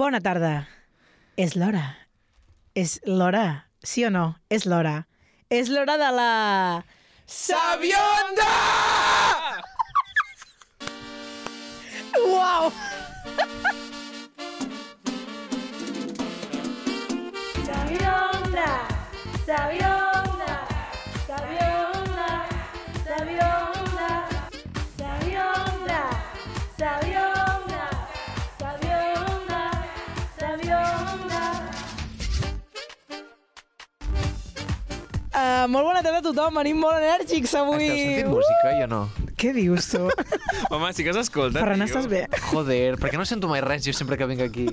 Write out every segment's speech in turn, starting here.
Bona tarda. És l'hora. És l'hora. Sí o no? És l'hora. És l'hora de la... ¡Sabionda! Uau! molt bona tarda a tothom. Venim molt enèrgics avui. Esteu sentint música, jo no? Què dius tu? Home, sí que s'escolta, Ferran, tio. estàs bé? Joder, per què no sento mai res jo sempre que vinc aquí?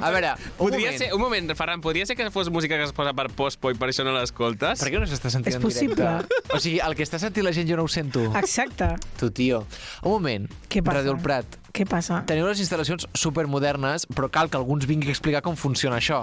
A veure, un Podria moment. ser, un moment, Ferran, podria ser que fos música que es posa per postpo i per això no l'escoltes? Per què no s'està sentint És en possible. directe? O sigui, el que està sentint la gent jo no ho sento. Exacte. Tu, tio. Un moment. Què passa? Radio El Prat. Què passa? Teniu les instal·lacions supermodernes, però cal que alguns vingui a explicar com funciona això.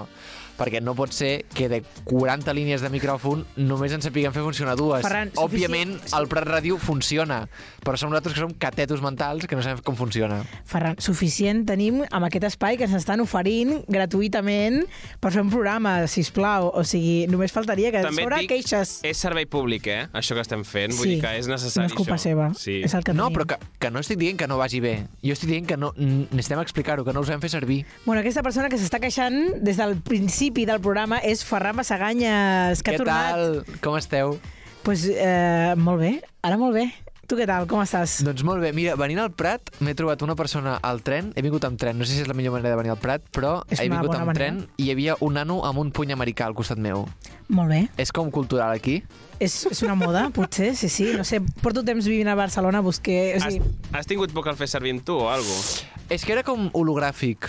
Perquè no pot ser que de 40 línies de micròfon només en sapiguem fer funcionar dues. Ferran, Òbviament, suficient- el Prat Ràdio funciona, però som nosaltres que som catetos mentals que no sabem com funciona. Ferran, suficient tenim amb aquest espai que ens estan oferint gratuïtament per fer un programa, si plau. O sigui, només faltaria que També sobre dic, queixes. És servei públic, eh? Això que estem fent. Vull Sí, dir que és necessari, no és culpa això. seva. Sí. És el que No, tenim. però que, que no estic dient que no vagi bé. Jo estic dient que no, necessitem explicar-ho, que no ho sabem fer servir. Bueno, aquesta persona que s'està queixant des del principi del programa és Ferran Massaganyes, que què ha tornat... tal? Com esteu? Pues, eh, molt bé, ara molt bé. Tu què tal, com estàs? Doncs molt bé. Mira, venint al Prat m'he trobat una persona al tren. He vingut amb tren. No sé si és la millor manera de venir al Prat, però És he vingut amb manera. tren i hi havia un nano amb un puny americà al costat meu. Molt bé. És com cultural aquí. És, és una moda, potser, sí, sí. No sé, porto temps vivint a Barcelona, busqué... O Has, sigui, has tingut por que el fes servir amb tu o alguna? És que era com hologràfic.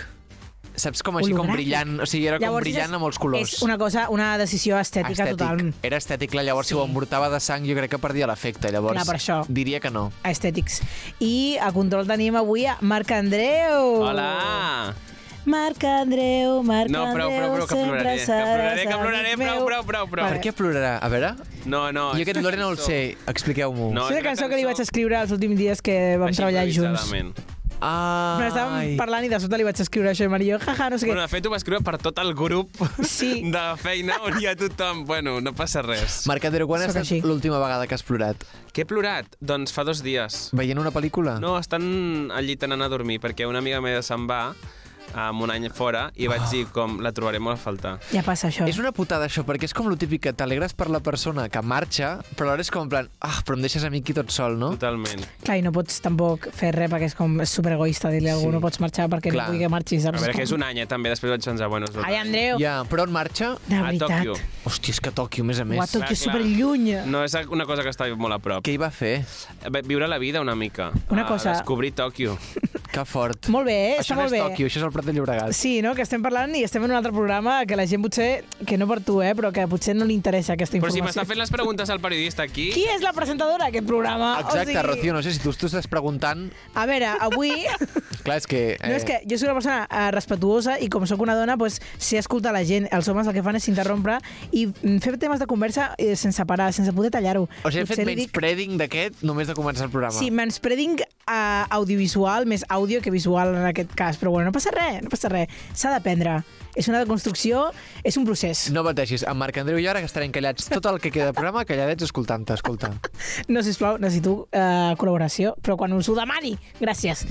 Saps com així, com brillant. O sigui, era com Llavors, brillant és- amb els colors. És una cosa, una decisió estètica Estètic. total. Era estètic, clar. Llavors, si Sí. ho embortava de sang, jo crec que perdia l'efecte. Llavors, Clar, per això. diria que no. Estètics. I a control tenim avui a Marc Andreu. Hola! Marc Andreu, Marc No, prou, prou, prou, que sempre ploraré. Que seràs ploraré, que ploraré, prou, prou, prou, prou. Per què plorarà? A veure... No, no. jo aquest lore no el sé. Expliqueu-m'ho. No, És una cançó que li vaig escriure els últims dies que vam Així treballar junts. Ah, Però estàvem parlant i de sobte li vaig escriure això i Mario, jaja, no sé Bueno, què. de fet, ho va escriure per tot el grup Sí. de feina on hi ha tothom. Bueno, no passa res. Marc Andreu, quan ha Sóc estat així. l'última vegada que has plorat? Què he plorat? Doncs fa dos dies. Veient una pel·lícula? No, estan al llit anant a dormir perquè una amiga meva se'n va amb un any fora i vaig dir com la trobaré molt a faltar. Ja passa això. És una putada això, perquè és com lo típic que t'alegres per la persona que marxa, però alhora és com en plan, ah, però em deixes a mi aquí tot sol, no? Totalment. Clar, i no pots tampoc fer res perquè és com és superegoista dir-li a algú Sí. no pots marxar perquè Clar. no vull que marxis. A saps? veure, que és un any, eh, també. Després vaig pensar, bueno, és un Ai, any. Andreu, Ja, però on marxa? de A veritat. Tòquio. Hòstia, és que Tòquio, a més a més. Uau, Tòquio és Clar, clar. superlluny. No és una cosa que està molt a prop. Què hi va fer? Ve- Viure la vida una mica. Una A cosa- Descobrir Tòquio. Que fort. Molt bé, eh? Això està no molt és bé. Tòquio, això és el Prat de Llobregat. Sí, no? que estem parlant i estem en un altre programa que la gent potser, que no per tu, eh, però que potser no li interessa aquesta Però si informació. m'està fent les preguntes al periodista aquí... Qui és la presentadora d'aquest programa? Exacte, o sigui, Rocío, no sé si tu t'ho estàs preguntant... A veure, avui... Clar, és que... No, és que jo soc una persona eh, respetuosa i com sóc una dona, pues, sé escoltar la gent. Els homes el que fan és interrompre i mm, fer temes de conversa eh, sense parar, sense poder tallar-ho. O sigui, hem fet menys dic- preding d'aquest només de començar el programa. Sí, manspreading uh, audiovisual, més àudio que visual en aquest cas. Però bueno, no passa res, no passa res. S'ha d'aprendre. És una deconstrucció, és un procés. No pateixis, amb Marc Andreu i jo ara que estarem callats tot el que queda de programa, calladets escoltant-te, escolta. No, sisplau, necessito uh, col·laboració, però quan us ho demani, gràcies.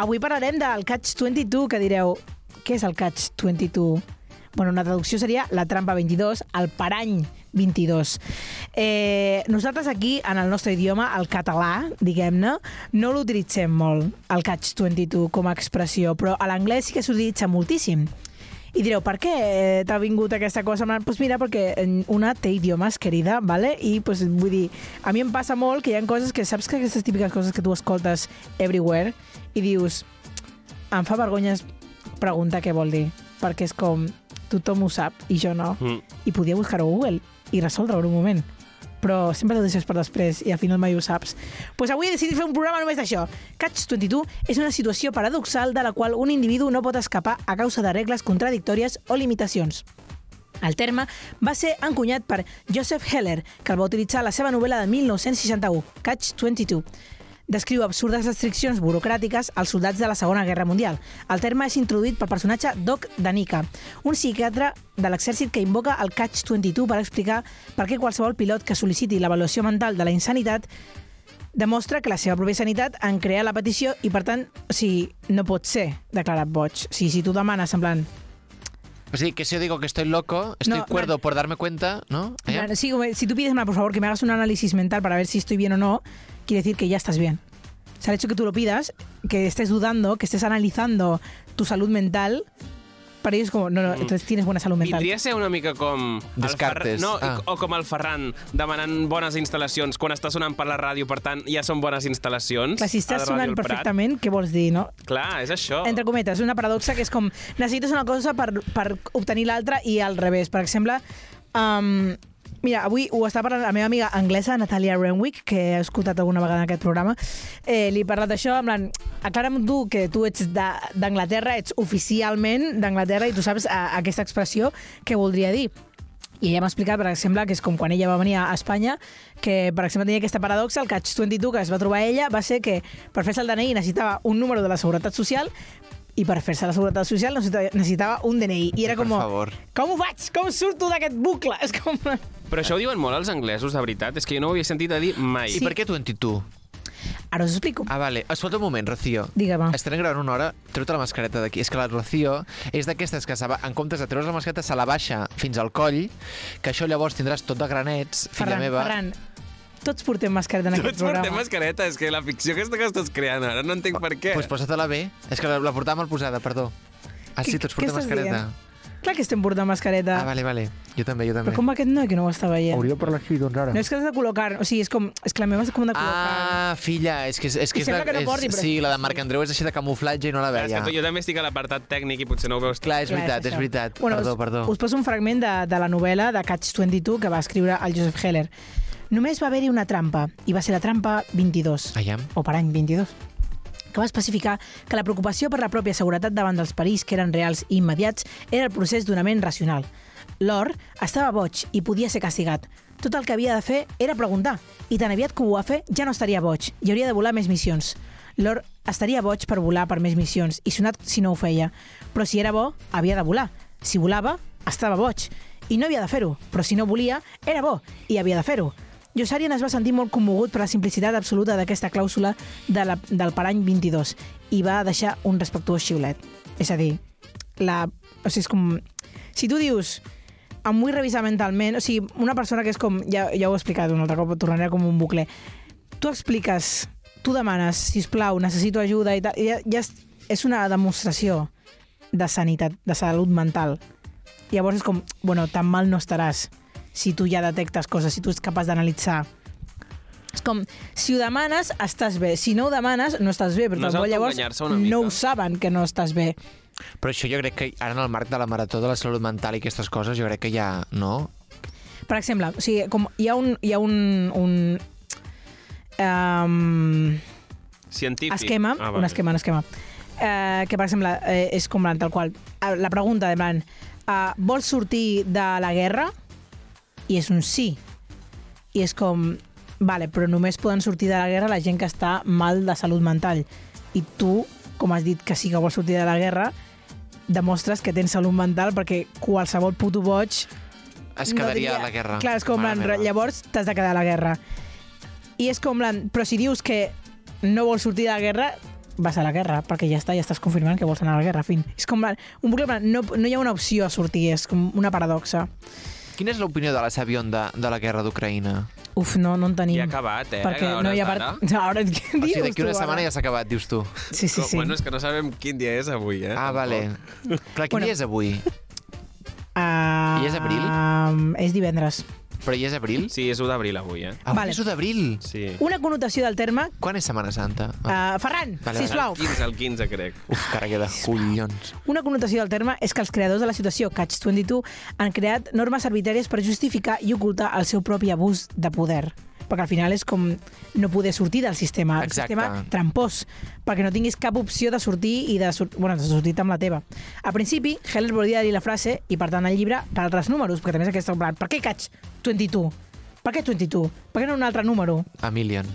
Avui parlarem del Catch 22, que direu, què és el Catch 22? Bueno, una traducció seria la trampa 22, el parany 22. Eh, nosaltres aquí, en el nostre idioma, el català, diguem-ne, no l'utilitzem molt, el Catch 22, com a expressió, però a l'anglès sí que s'utilitza moltíssim. I direu, per què eh, t'ha vingut aquesta cosa? Doncs pues mira, perquè eh, una té idiomes, querida, ¿vale? i pues, vull dir, a mi em passa molt que hi ha coses que saps que aquestes típiques coses que tu escoltes everywhere i dius, em fa vergonya preguntar què vol dir, perquè és com, tothom ho sap i jo no. Mm. I podia buscar-ho a Google i resoldre-ho en un moment però sempre t'ho deixes per després i al final mai ho saps. Doncs pues avui he decidit fer un programa només d'això. Catch 22 és una situació paradoxal de la qual un individu no pot escapar a causa de regles contradictòries o limitacions. El terme va ser encunyat per Joseph Heller, que el va utilitzar a la seva novel·la de 1961, Catch 22. Descriu absurdes restriccions burocràtiques als soldats de la Segona Guerra Mundial. El terme és introduït pel personatge Doc Danica, un psiquiatre de l'exèrcit que invoca el Catch-22 per explicar per què qualsevol pilot que sol·liciti l'avaluació mental de la insanitat demostra que la seva pròpia sanitat en crea la petició i, per tant, o sigui, no pot ser declarat boig. O sigui, si tu demanes, en plan, Sigui, que si yo digo que estoy loco, estoy No, cuerdo por darme cuenta, ¿no? ¿Eh? plan, sí, si tú pides, por favor, que me hagas un análisis mental para ver si estoy bien o no, quiere decir que ya estás bien. O sea, el hecho que tú lo pidas, que estés dudando, que estés analizando tu salud mental, para ellos es como, no, no, entonces tienes buena salud mental. Vindria a ser una mica com... Descartes. Ferran- No, Ah. o com el Ferran demanant bones instal·lacions quan està sonant per la ràdio, per tant, ja són bones instal·lacions. Clar, si estàs sonant perfectament, què vols dir, no? Clar, és això. Entre cometes, una paradoxa que és com necessites una cosa per, per obtenir l'altra i al revés. Per exemple, um, mira, avui ho està parlant la meva amiga anglesa, Natalia Renwick, que he escoltat alguna vegada en aquest programa, eh, li he parlat d'això, en plan, aclara'm tu que tu ets d'Anglaterra, ets oficialment d'Anglaterra i tu saps a, aquesta expressió què voldria dir. I ella m'ha explicat, per exemple, que és com quan ella va venir a Espanya, que, per exemple, tenia aquesta paradoxa, el Catch-22 que es va trobar ella va ser que per fer-se el DNI necessitava un número de la Seguretat Social i per fer-se la Seguretat Social necessitava, necessitava un DNI. I era Per com, favor. com ho faig? Com surto d'aquest bucle? És com... Però això ho diuen molt els anglesos, de veritat. És que jo no ho havia sentit a dir mai. I per què 22? Ara us explico. Ah, vale. Escolta un moment, Rocío. Digue'm. Estarem gravant una hora, treu-te la mascareta d'aquí. És que la Rocío és d'aquestes que va- en comptes de treure's la mascareta se la baixa fins al coll, que això llavors tindràs tot de granets, filla Ferran, meva. Ferran, tots portem mascareta en aquest Tots portem mascareta, és que la ficció aquesta que estàs creant ara no entenc per què. Doncs pues posa-te-la bé. És que la, la portava mal posada, perdó. Ah, sí, Què- tots què portem estàs mascareta. dient? Clar que estem portant mascareta. Ah, vale, vale. Jo també, jo també. Però com va aquest noi que no ho està veient? Hauria de parlar així, doncs, ara. No és que has de col·locar... O sigui, és com... És que la meva és com de col·locar... Ah, filla, és que és, és, que I és, sembla de, que no porti, és, però sí, és- la de Marc Andreu és així de camuflatge i no la Clar, és veia. que tu- jo també estic a l'apartat tècnic i potser no ho veus Clar, és Clar, veritat, és això. veritat. Bueno, perdó, us, perdó. Us poso un fragment de, de la novel·la de Catch-22 que va escriure el Joseph Heller. Només va haver-hi una trampa, i va ser la trampa 22, Aviam. o per any 22 que va especificar que la preocupació per la pròpia seguretat davant dels perills que eren reals i immediats era el procés d'una ment racional. L'or estava boig i podia ser castigat. Tot el que havia de fer era preguntar, i tan aviat que ho va fer ja no estaria boig i hauria de volar més missions. L'or estaria boig per volar per més missions i sonat si no ho feia. Però si era bo, havia de volar. Si volava, estava boig. I no havia de fer-ho, però si no volia, era bo i havia de fer-ho. Yossarian es va sentir molt commogut per la simplicitat absoluta d'aquesta clàusula de la, del parany 22 i va deixar un respectuós xiulet. És a dir, la, o sigui, és com... Si tu dius, em vull revisar mentalment, o sigui, una persona que és com, ja, ja ho he explicat un altre cop, tornaré com un bucle, tu expliques, tu demanes, si plau, necessito ajuda i tal, ja, ja és, és una demostració de sanitat, de salut mental. Llavors és com, bueno, tan mal no estaràs si tu ja detectes coses, si tu ets capaç d'analitzar. És com, si ho demanes, estàs bé. Si no ho demanes, no estàs bé. Però No llavors autoenganyar-se una mica. no ho saben que no estàs bé. Però això jo crec que ara en el marc de la marató de la salut mental i aquestes coses, jo crec que ja, no? Per exemple, o sigui, com hi ha un, hi ha un, un um, Científic. esquema, Ah, un esquema, un esquema, eh, que per exemple eh, és com tal qual. La pregunta de plan, uh, vols sortir de la guerra? I és un sí. I és com, vale, però només poden sortir de la guerra la gent que està mal de salut mental. I tu, com has dit que sí que vols sortir de la guerra, demostres que tens salut mental perquè qualsevol puto boig Es no quedaria diria- a la guerra. Clar, és com, plan, llavors t'has de quedar a la guerra. I és com, plan, però si dius que no vols sortir de la guerra, vas a la guerra, perquè ja està, ja estàs confirmant que vols anar a la guerra, fin. És com, plan, un bucle, plan, no, no hi ha una opció a sortir, és com una paradoxa. Quina és l'opinió de la Sabion de, de la guerra d'Ucraïna? Uf, no, no en tenim. Ja ha acabat, eh? perquè no hi ha part... Ara, què O sigui, dius d'aquí una setmana ara? ja s'ha acabat, dius tu. Sí, sí, sí. Bueno, és que no sabem quin dia és avui, eh? Ah, vale. Clar, quin Bueno. dia és avui? Uh, I és abril? Um, és divendres. Però ja és abril? Sí, és 1 d'abril avui, eh? Ah, Vale. és 1 d'abril. Sí. Una connotació del terme... Quan és Setmana Santa? Ah. Uh, Ferran, Vale, sisplau. El 15, el 15, crec. Uf, cara queda collons. Una connotació del terme és que els creadors de la situació Catch-22 han creat normes arbitràries per justificar i ocultar el seu propi abús de poder. Perquè al final és com no poder sortir del sistema. El Exacte. sistema trampós, perquè no tinguis cap opció de sortir i de, sur bueno, de sortir amb la teva. A principi, Heller volia dir la frase, i per tant el llibre, per altres números, perquè també és aquesta, per què Catch-22? Per què 22? Per què no un altre número? A million.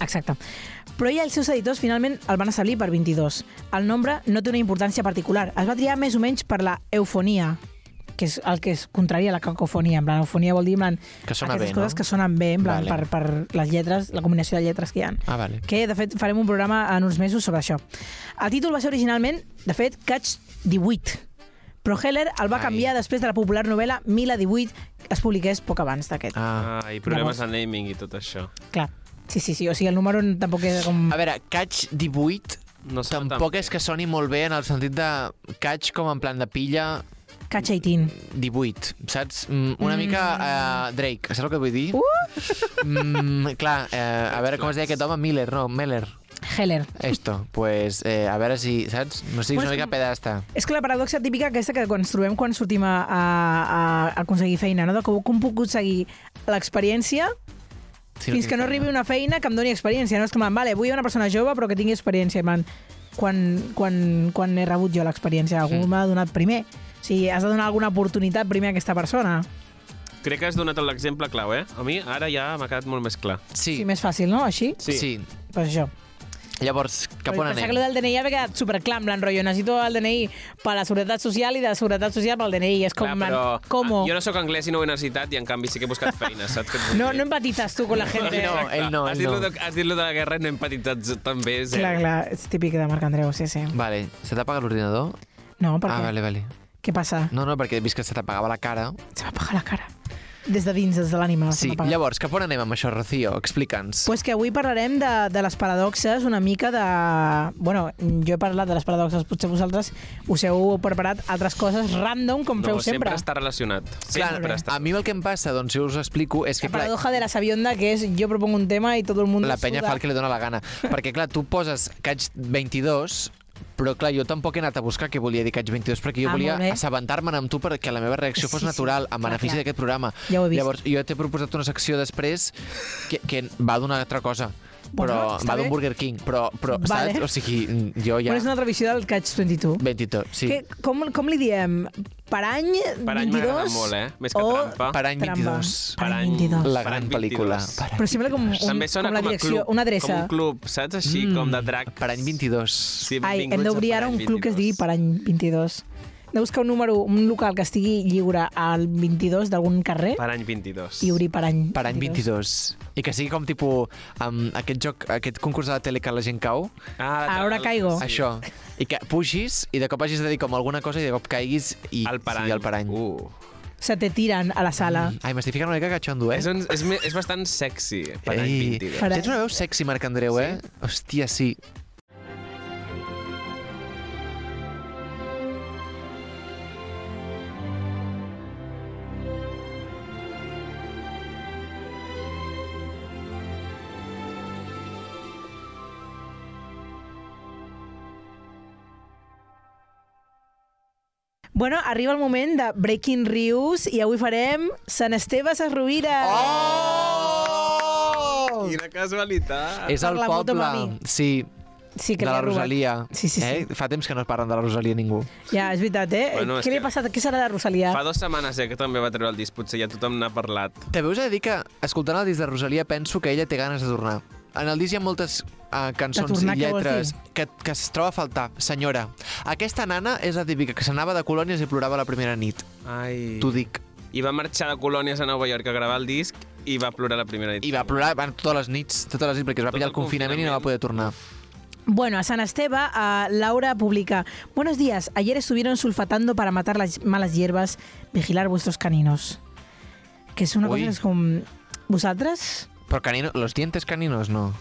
Exacte. Però ella i els seus editors finalment el van establir per 22. El nombre no té una importància particular. Es va triar més o menys per la eufonia, que és el que es contraria a la cacofonia. En plan, vol dir en plan, Que sona aquestes bé, no? coses que sonen bé, en plan, Vale. per, per les lletres, la combinació de lletres que hi ha. Ah, vale. Que, de fet, farem un programa en uns mesos sobre això. El títol va ser originalment, de fet, Catch 18, però Heller el va Ai. canviar després de la popular novel·la Mila 18, que es publiqués poc abans d'aquest. Ah. I problemes Llavors- de naming i tot això. Clar. Sí, sí, sí. O sigui, el número tampoc és com... A veure, Catch 18 No tan tampoc és que soni molt bé en el sentit de catch com en plan de pilla Catch 18. 18, saps? Mm, Una Mm. mica uh, Drake, saps el que vull dir? Uh! Mm, clar, eh, a veure com es deia aquest home, Miller, no, Meller. Heller. Esto, pues, eh, a veure si, saps? No siguis Pues una mica pedasta. És que la paradoxa típica aquesta que ens trobem quan sortim a, a, a aconseguir feina, no? de com, com puc aconseguir l'experiència Sí, fins que no arribi una feina que em doni experiència. No és com, vale, vull una persona jove però que tingui experiència. Plan, quan, quan, quan he rebut jo l'experiència? Algú Mm. m'ha donat primer. O sigui, has de donar alguna oportunitat primer a aquesta persona. Crec que has donat l'exemple clau, eh? A mi ara ja m'ha quedat molt més clar. Sí, Sí, més fàcil, no? Així? sí. sí. Pues això. Llavors, cap on Pensava anem? que el del DNI ja m'ha quedat superclar, en plan, rotllo, necessito el DNI per la Seguretat Social i de la Seguretat Social pel DNI. És com, Clar, però com? ah, jo no sóc anglès i no ho he necessitat i en canvi sí que he buscat feina, saps? vull No, no empatitzes tu con la gente. No, ell no, has ell dit no. de, has dit lo de la guerra i no he empatitzat també. Zero. Clar, clar, és típic de Marc Andreu, sí, sí. Vale, se t'ha apagat l'ordinador? No, per Ah, què? vale, vale. Què passa? No, no, perquè he vist que se t'apagava la cara. Se m'apaga la cara. Des de dins, des de l'ànima. Sí, llavors, cap on anem amb això, Rocío? Explica'ns. Pues que avui parlarem de, de les paradoxes, una mica de... Bueno, jo he parlat de les paradoxes, potser vosaltres us heu preparat altres coses random, com No, feu sempre sempre. està relacionat. Clar, Sempre està. a mi el que em passa, doncs, si us explico, és que, La clar, paradoja de la sabionda, que és jo propongo un tema i tot el món la penya suda. fa el que li dóna la gana. Perquè, clar, tu poses Catch 22, però, clar, jo tampoc he anat a buscar què volia dir Catch 22, perquè jo Ah, volia assabentar-me'n amb tu perquè la meva reacció fos Sí, sí, natural, en clar, benefici d'aquest programa. Ja ho he vist. Llavors, jo t'he proposat una secció després que, que va d'una altra cosa. Bueno, però està va d'un bé. Burger King, però, però Vale. saps? O sigui, jo ja... Bueno, és una altra visió del Catch 22. 22, sí. Que, com, com li diem? Per any Per any 22? m'agrada molt, eh? Més que o trampa. Per any Trampa. 22. Per Per any any- 22. La Per gran any pel·lícula. 22. Per any, Però sembla com, un, També sona com la com a direcció, club. una adreça. Com un club, saps? Així, Mm. com de drac. per any 22. Sí, Ai, hem benvinguts d'obrir ara un club que es digui 22. per any 22. De buscar un número, un local que estigui lliure al 22 d'algun carrer Per any 22. i obrir per any Per any 22. I que sigui com tipus um, aquest joc, aquest concurs de la tele que la gent cau, Ah, Ahora el- caigo. Sí. això. I que pugis i de cop hagis de dir com alguna cosa i de cop caiguis i El per sigui el per any. Uh. Se te tiren a la sala. Ai, m'estic ficant una mica catxondo, eh? És, un, és, és bastant sexy, per any Ei, 22. Per- Tens una veu sexy, Marc Andreu, eh? Hòstia, sí. Bueno, arriba el moment de Breaking Rius i avui farem Sant Esteve Ses Rovires. Oh! Quina casualitat. És el poble, sí, Sí, que de la. Rosalia. Sí, sí, sí. Eh? Fa temps que no es parlen de la Rosalia ningú. Ja, és veritat, eh? Bueno, Què li ha que- passat? Què serà de Rosalia? Fa dues setmanes eh, que també va treure el disc, potser ja tothom n'ha parlat. També us he de dir que, escoltant el disc de Rosalia, penso que ella té ganes de tornar. En el disc hi ha moltes uh, cançons i lletres que, que es troba a faltar. Senyora, aquesta nana és la típica que s'anava de colònies i plorava la primera nit. Ai. T'ho dic. I va marxar de colònies a Nova York a gravar el disc i va plorar la primera nit. I va plorar van, totes les nits, totes les nits, perquè es va Tot pillar el el confinament i no va confinament. poder tornar. Bueno, a San Esteve, uh, Laura publica Buenos días, ayer estuvieron sulfatando para matar las malas hierbas, vigilar vuestros caninos. Que és una Ui. cosa que és com... Vosaltres, Però canino, los dientes caninos, no.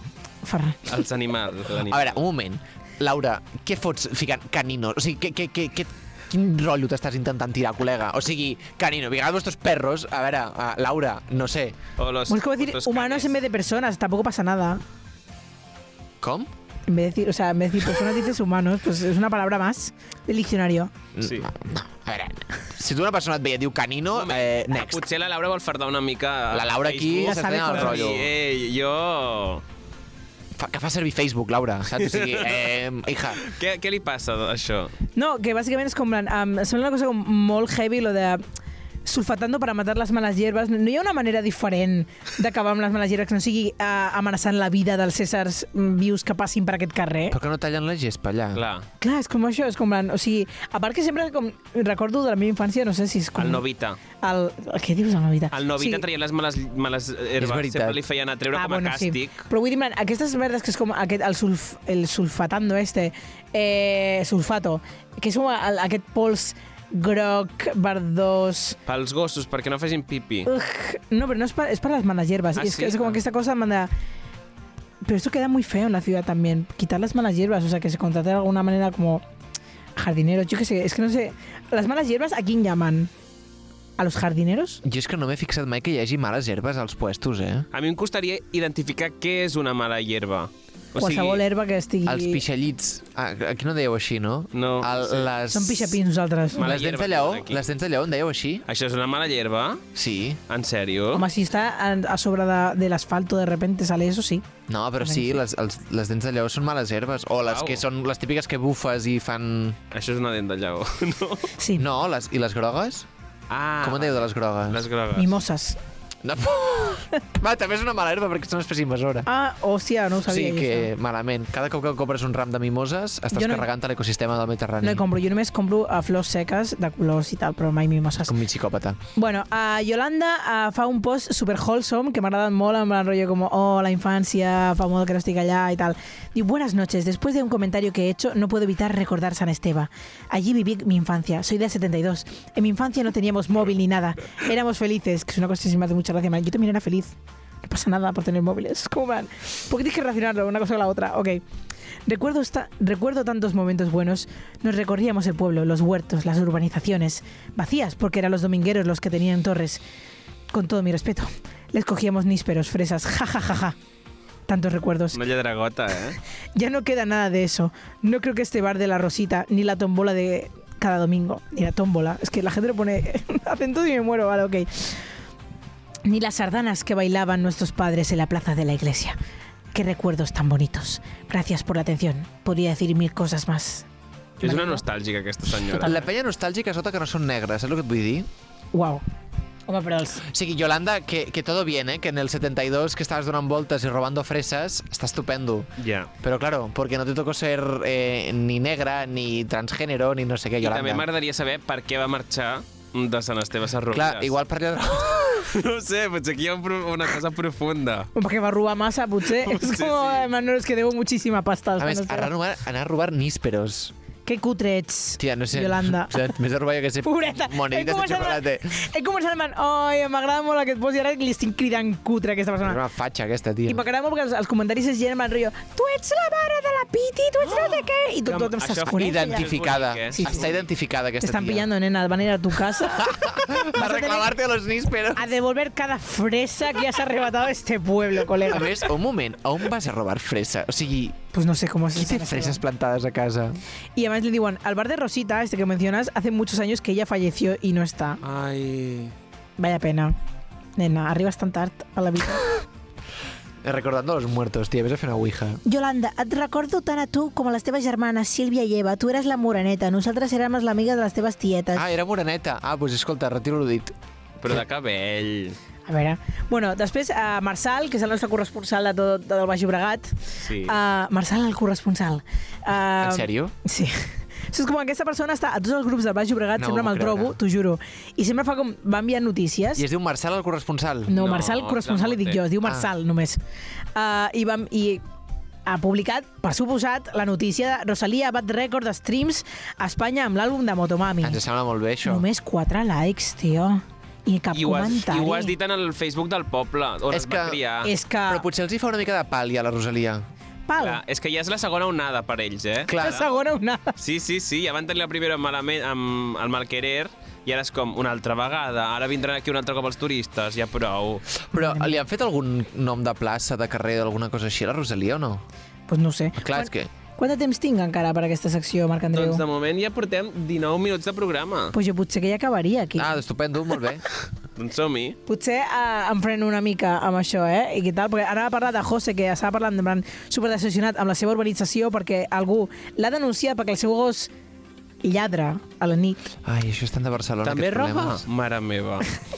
Ferran, Els animals. A veure, un moment. Laura, què fots ficant caninos? O sigui, què, què, què, què, quin rotllo t'estàs intentant tirar, col·lega? O sigui, canino, vigilad vuestros perros. A veure, uh, Laura, no sé. O los, Pues como decir los humanos canes. en vez de personas, tampoco pasa nada. Com? En vez de decir, o sea, en vez de decir personas dices humanos, pues es una palabra más del diccionario. Sí. No, no. A veure, si tu una persona et veia i diu canino, eh, next. Potser la Laura vol fardar una mica... La Laura aquí Ja sabe fent el rotllo. Ei, jo... Fa, que fa servir Facebook, Laura, saps? O sigui, eh, hija, Què, què li passa, això? No, que bàsicament és com... Um, sembla una cosa com molt heavy, lo de... sulfatando para matar les males hierbes. No hi ha una manera diferent d'acabar amb les males hierbes que no sigui uh, amenaçant la vida dels éssers mm, vius que passin per aquest carrer? Per què no tallen la gespa allà? Clar, Clar, és com això, és com... la- O sigui, a part que sempre com, recordo de la meva infància, no sé si és com... el Novita. El, què dius, el Novita? El Novita sí. traia les males, males herbes, sempre li feien a treure Ah, com a bueno, sí. càstig. Però vull dir, man, aquestes merdes que és com aquest, el, sulf, el sulfatando este, eh, sulfato, que és com el, aquest pols groc, verdós... Pels gossos, perquè no facin pipi. Ugh, no, pero no es, para, es para las malas hierbas. Ah, y es, ¿sí? que es como Ah. que esta cosa manda... Pero esto queda muy feo en la ciudad también. Quitar las malas hierbas, o sea, que se contrate de alguna manera como jardineros. Yo qué sé, es que no sé. ¿Las malas hierbas a quién llaman? ¿A los jardineros? Jo és que no m'he fixat mai que hi hagi males herbes als puestos, eh? A mi em costaria identificar què és una mala hierba. O Qualsevol herba que estigui... Els pixallits. Ah, aquí no dèieu així, no? No, El, sí. les... Són pixapins nosaltres. Mala les dents de lleó, les dents de lleó en dèieu així? Això és una mala hierba? Sí. En sèrio? Home, si està a, sobre de, de l'asfalto de repente sale eso, sí. No, però sí, sí. les, els, les dents de lleó són males herbes. O les Au. que són les típiques que bufes i fan... Això és una dent de lleó, no? Sí. No, les, i les grogues? Ah, Com en dèieu de les grogues? Les grogues. Mimosas. No. Va, també és una mala herba perquè és una espècie invasora. Ah, hòstia, no ho sabia. sí, que això. malament. Cada cop que compres un ram de mimoses, estàs Jo no- carregant l'ecosistema del Mediterrani. No hi compro, jo només compro uh, flors seques de colors i tal, però mai mimoses. Com mig psicòpata. Bueno, uh, Yolanda uh, fa un post super wholesome que m'ha agradat molt, amb el rotllo como, oh, la infancia, fa molt que no estic allà i tal. Diu, buenas noches, después de un comentario que he hecho, no puedo evitar recordar San Esteba. Allí viví mi infancia, soy del 72. En mi infancia no teníamos móvil ni nada, éramos felices, que es una cosa que sí me hace mucha gracia. man. Yo también era feliz, no pasa nada por tener móviles. ¿Cómo van? ¿Por qué tienes que relacionarlo una cosa con la otra? Ok. Recuerdo, esta- recuerdo tantos momentos buenos. Nos recorríamos el pueblo, los huertos, las urbanizaciones, vacías porque eran los domingueros los que tenían torres. Con todo mi respeto, les cogíamos nísperos, fresas, ja, ja, ja, ja. Tantos recuerdos. Una lledragota, eh? Ya no queda nada de eso. No creo que este bar de la Rosita, ni la tombola de cada domingo, ni la tómbola. Es que la gente le pone acento y me muero, vale, ok. Ni las sardanas que bailaban nuestros padres en la plaza de la iglesia. Qué recuerdos tan bonitos. Gracias por la atención. Podría decir mil cosas más. És una nostàlgica, aquesta senyora. La penya nostàlgica sota que no són negres, saps el que et vull dir? Wow. Home, però els... O sigui, Yolanda, que, que todo bien, ¿eh? Que en el 72 que estabas donant voltes y robando fresas, está estupendo. Ja. Pero claro, porque no te tocó ser eh, ni negra, ni transgénero, ni no sé què, I Yolanda. també m'agradaria saber per què va marxar de Sant Esteve Sarroques. Clar, igual per allà... No ho sé, potser aquí hi ha un una cosa profunda. Perquè va robar massa, potser. Sí, és com, sí. Manolo, és que deu muchíssima pasta. A més, de- a robar, anar a robar nísperos. Que cutre ets, Tia, no sé. Yolanda. O sigui, Més de jo que sé Pobreta. monedites de chocolate. He començat amb... Ai, m'agrada molt aquest post i ara li estic cridant cutre a aquesta És persona. una fatxa, aquesta, tia. I m'agrada molt perquè els, els comentaris es llenen amb el rotllo tu ets la mare de la Piti, tu ets no sé què... I tot, tot Això s'esconeix. Identificada. bonic, eh? Sí, sí. Està identificada, aquesta Te están tia. pillando, nena. Van a ir a tu casa Per reclamar-te los nísperos. a devolver cada fresa que has arrebatado de este pueblo, A colega. més, un moment, on vas a robar fresa? O sigui, Pues no sé cómo es freses cosa. plantades a casa? Y además le digo, al bar de Rosita, este que mencionas, hace muchos años que ella falleció y no está. Ai... Vaya pena. Nena, arribas tan tard a la vida. Recordando los muertos, tia, vés a fer una ouija. Yolanda, et recordo tant a tu com a les teves germanes, Sílvia i Eva. Tu eres la moreneta, nosaltres érem les amigues de les teves tietes. Ah, era moreneta. Ah, doncs escolta, retiro-ho dit. Però de cabell. A veure... Bueno, després, uh, Marçal, que és el nostre corresponsal de tot del Baix Llobregat. Sí. Uh, Marçal, el corresponsal. Uh, En sèrio? Sí. És com aquesta persona està a tots els grups del Baix Llobregat, No sempre me'l trobo, t'ho juro. I sempre fa com... Va enviant notícies. I es diu Marcel, el corresponsal? No, No, Marçal, corresponsal, li dic jo, es diu Ah. Marçal, només. Uh, i, vam, I ha publicat, per suposat, la notícia de Rosalia bat rècord de streams a Espanya amb l'àlbum de Motomami. Ens sembla molt bé, això. Només 4 likes, tio. I cap I ho, has, comentari. I ho has dit en el Facebook del poble, on És es va que- criar. És que... Però potser els hi fa una mica de pal, ja, la Rosalia. Pal. Clar, és que ja és la segona onada per ells, eh? Clar. La segona onada. Sí, sí, sí, ja van tenir la primera malament amb el Malquerer i ara és com una altra vegada. Ara vindran aquí un altre cop els turistes, ja prou. Però li han fet algun nom de plaça, de carrer, d'alguna cosa així a la Rosalia o no? Pues no ho sé. Clar, és que... Quant de temps tinc encara per aquesta secció, Marc Andreu? Doncs de moment ja portem 19 minuts de programa. Pues jo potser que ja acabaria aquí. Ah, estupendo, molt bé. Doncs som-hi. Potser eh, em freno una mica amb això, eh? I què tal? Perquè ara ha parlat de José, que estava parlant en plan super decepcionat amb la seva urbanització perquè algú l'ha denunciat perquè el seu gos lladra a la nit. Ai, això és tant de Barcelona, També roba? Mare meva.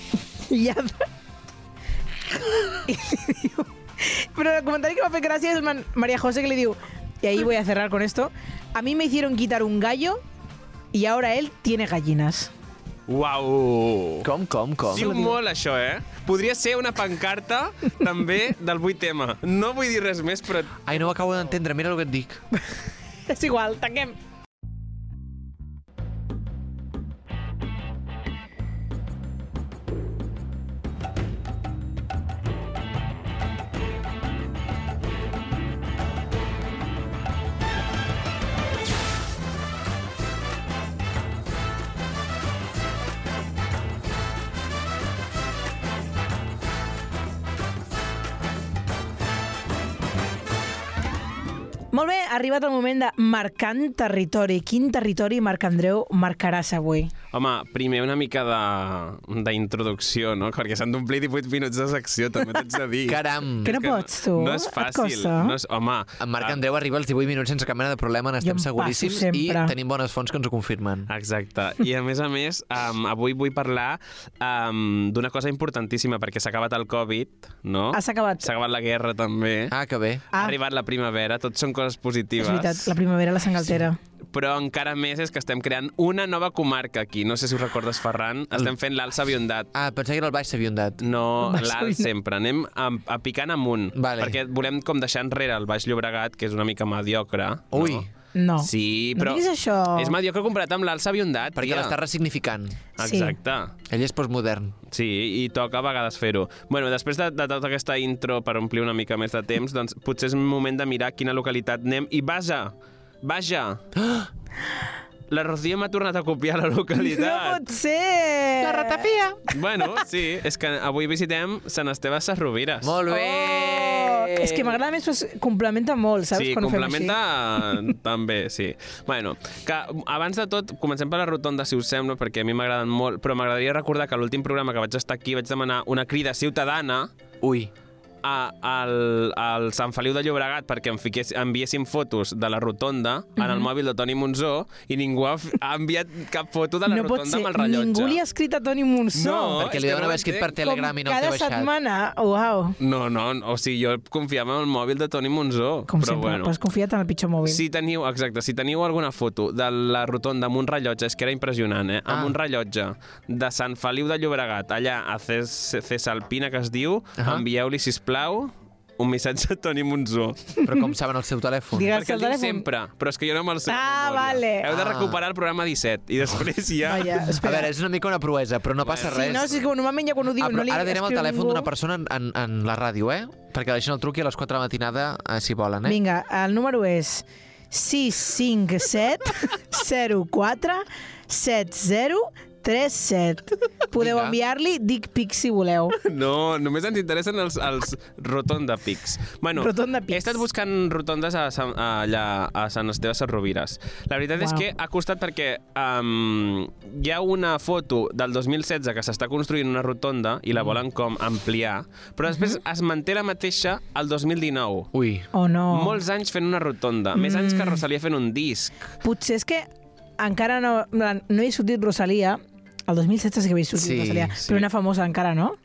Lladra. I li diu... Pero el comentario que me hace gracia es man- María José que le diu, y ahí voy a cerrar con esto, a mí me hicieron quitar un gallo y ahora él tiene gallinas. Uau! Com, com, com? Diu molt això, eh? Podria ser una pancarta també del 8M. No vull dir res més, però Ai, no ho acabo d'entendre, mira el que et dic. És igual, tanquem. Molt bé, ha arribat el moment de marcant territori. Quin territori Marc Andreu marcaràs avui? Home, primer una mica de- d'introducció, no? Perquè s'han d'omplir 18 minuts de secció, també t'haig de dir. Caram! Que no És pots, tu? No és fàcil. No és, home, En Marc ah, Andreu arriba als 18 minuts sense cap mena de problema, n'estem seguríssims, i tenim bones fonts que ens ho confirmen. Exacte. I a més a més, um, avui vull parlar um, d'una cosa importantíssima, perquè s'ha acabat el Covid, no? Has acabat. S'ha acabat la guerra, també. Ah, que bé. Ha Ah. arribat la primavera, tot són coses És positives. veritat, la primavera la Sangaltera. Però encara més és que estem creant una nova comarca aquí. No sé si us recordes, Ferran. Estem fent l'Alça Biondat. Ah, pensava que era el Baix Sabiondat. No, l'alt Sabiondat. sempre. Anem a, a picant amunt. Vale. Perquè volem com deixar enrere el Baix Llobregat, que és una mica mediocre. Ui, No? No. Sí, No però... diguis això. És mediocre comparat amb l'Alça Biondat, perquè l'està ressignificant. Sí. Exacte. Ell és postmodern. Sí, i toca a vegades fer-ho. Bueno, després de, de tota aquesta intro per omplir una mica més de temps, doncs potser és un moment de mirar quina localitat anem. I vaja, vaja, la Rocío m'ha tornat a copiar la No localitat. pot ser! La ratafia! Bueno, sí, és que avui visitem Sant Esteve Sesrovires. Molt bé! Oh, és que m'agrada més, però es complementa molt, saps? Sí, quan complementa també, sí. Bueno, que abans de tot, comencem per la rotonda, si us sembla, perquè a mi m'agraden molt, però m'agradaria recordar que l'últim programa que vaig estar aquí vaig demanar una crida ciutadana Ui, a, al, al Sant Feliu de Llobregat perquè em fiqués, enviéssim fotos de la rotonda en Mhm. el mòbil de Toni Monzó i ningú ha, ha enviat cap foto de la No rotonda ser. amb el rellotge. Ningú li ha escrit a Toni Monsó. No, perquè li que deuen haver escrit per. Telegram i no el té cada baixat. setmana, uau. No, no, o sigui, jo confiava en el mòbil de Toni Monzó. Com però sempre, bueno. però has confiat en el pitjor mòbil. Si teniu, exacte, si teniu alguna foto de la rotonda amb un rellotge, és que era impressionant, eh? Amb Ah. un rellotge de Sant Feliu de Llobregat, allà a Ces Cesalpina, que es diu, Ahà. envieu-li, sisplau, un missatge a Toni Monzó. Però com saben el seu telèfon? Digues Perquè el el diu telèfon. sempre, però és que jo no me'l sé. Ah, memòria. vale. Heu de Ah. recuperar el programa 17 i després ja... Vaja, A veure, és una mica una proesa, però no passa Sí, res. no, sí, que normalment ja quan ho diu Ah, no li ara direm el telèfon ningú. d'una persona en, en, en la ràdio, eh? Perquè deixen el truc i a les 4 de la matinada, eh, si volen, eh? Vinga, el número és 657 04 7037. Podeu Vinga. enviar-li dick pic si voleu. No, només ens interessen els, els Rotonda Pics. Bueno, Rotonda Pics. he estat buscant rotondes a, Sant- a, allà a Sant Esteve Sarrovires. La veritat és Uau. que ha costat perquè um, hi ha una foto del 2016 que s'està construint una rotonda i Mm. la volen com ampliar, però després Mhm. es manté la mateixa al 2019. Ui, O no? Molts anys fent una rotonda, més anys Mm. que Rosalia fent un disc. Potser és que encara no, no he sortit Rosalia. El 2016 sí que havia sortit Sí, Rosalia, sí. però una famosa encara, no?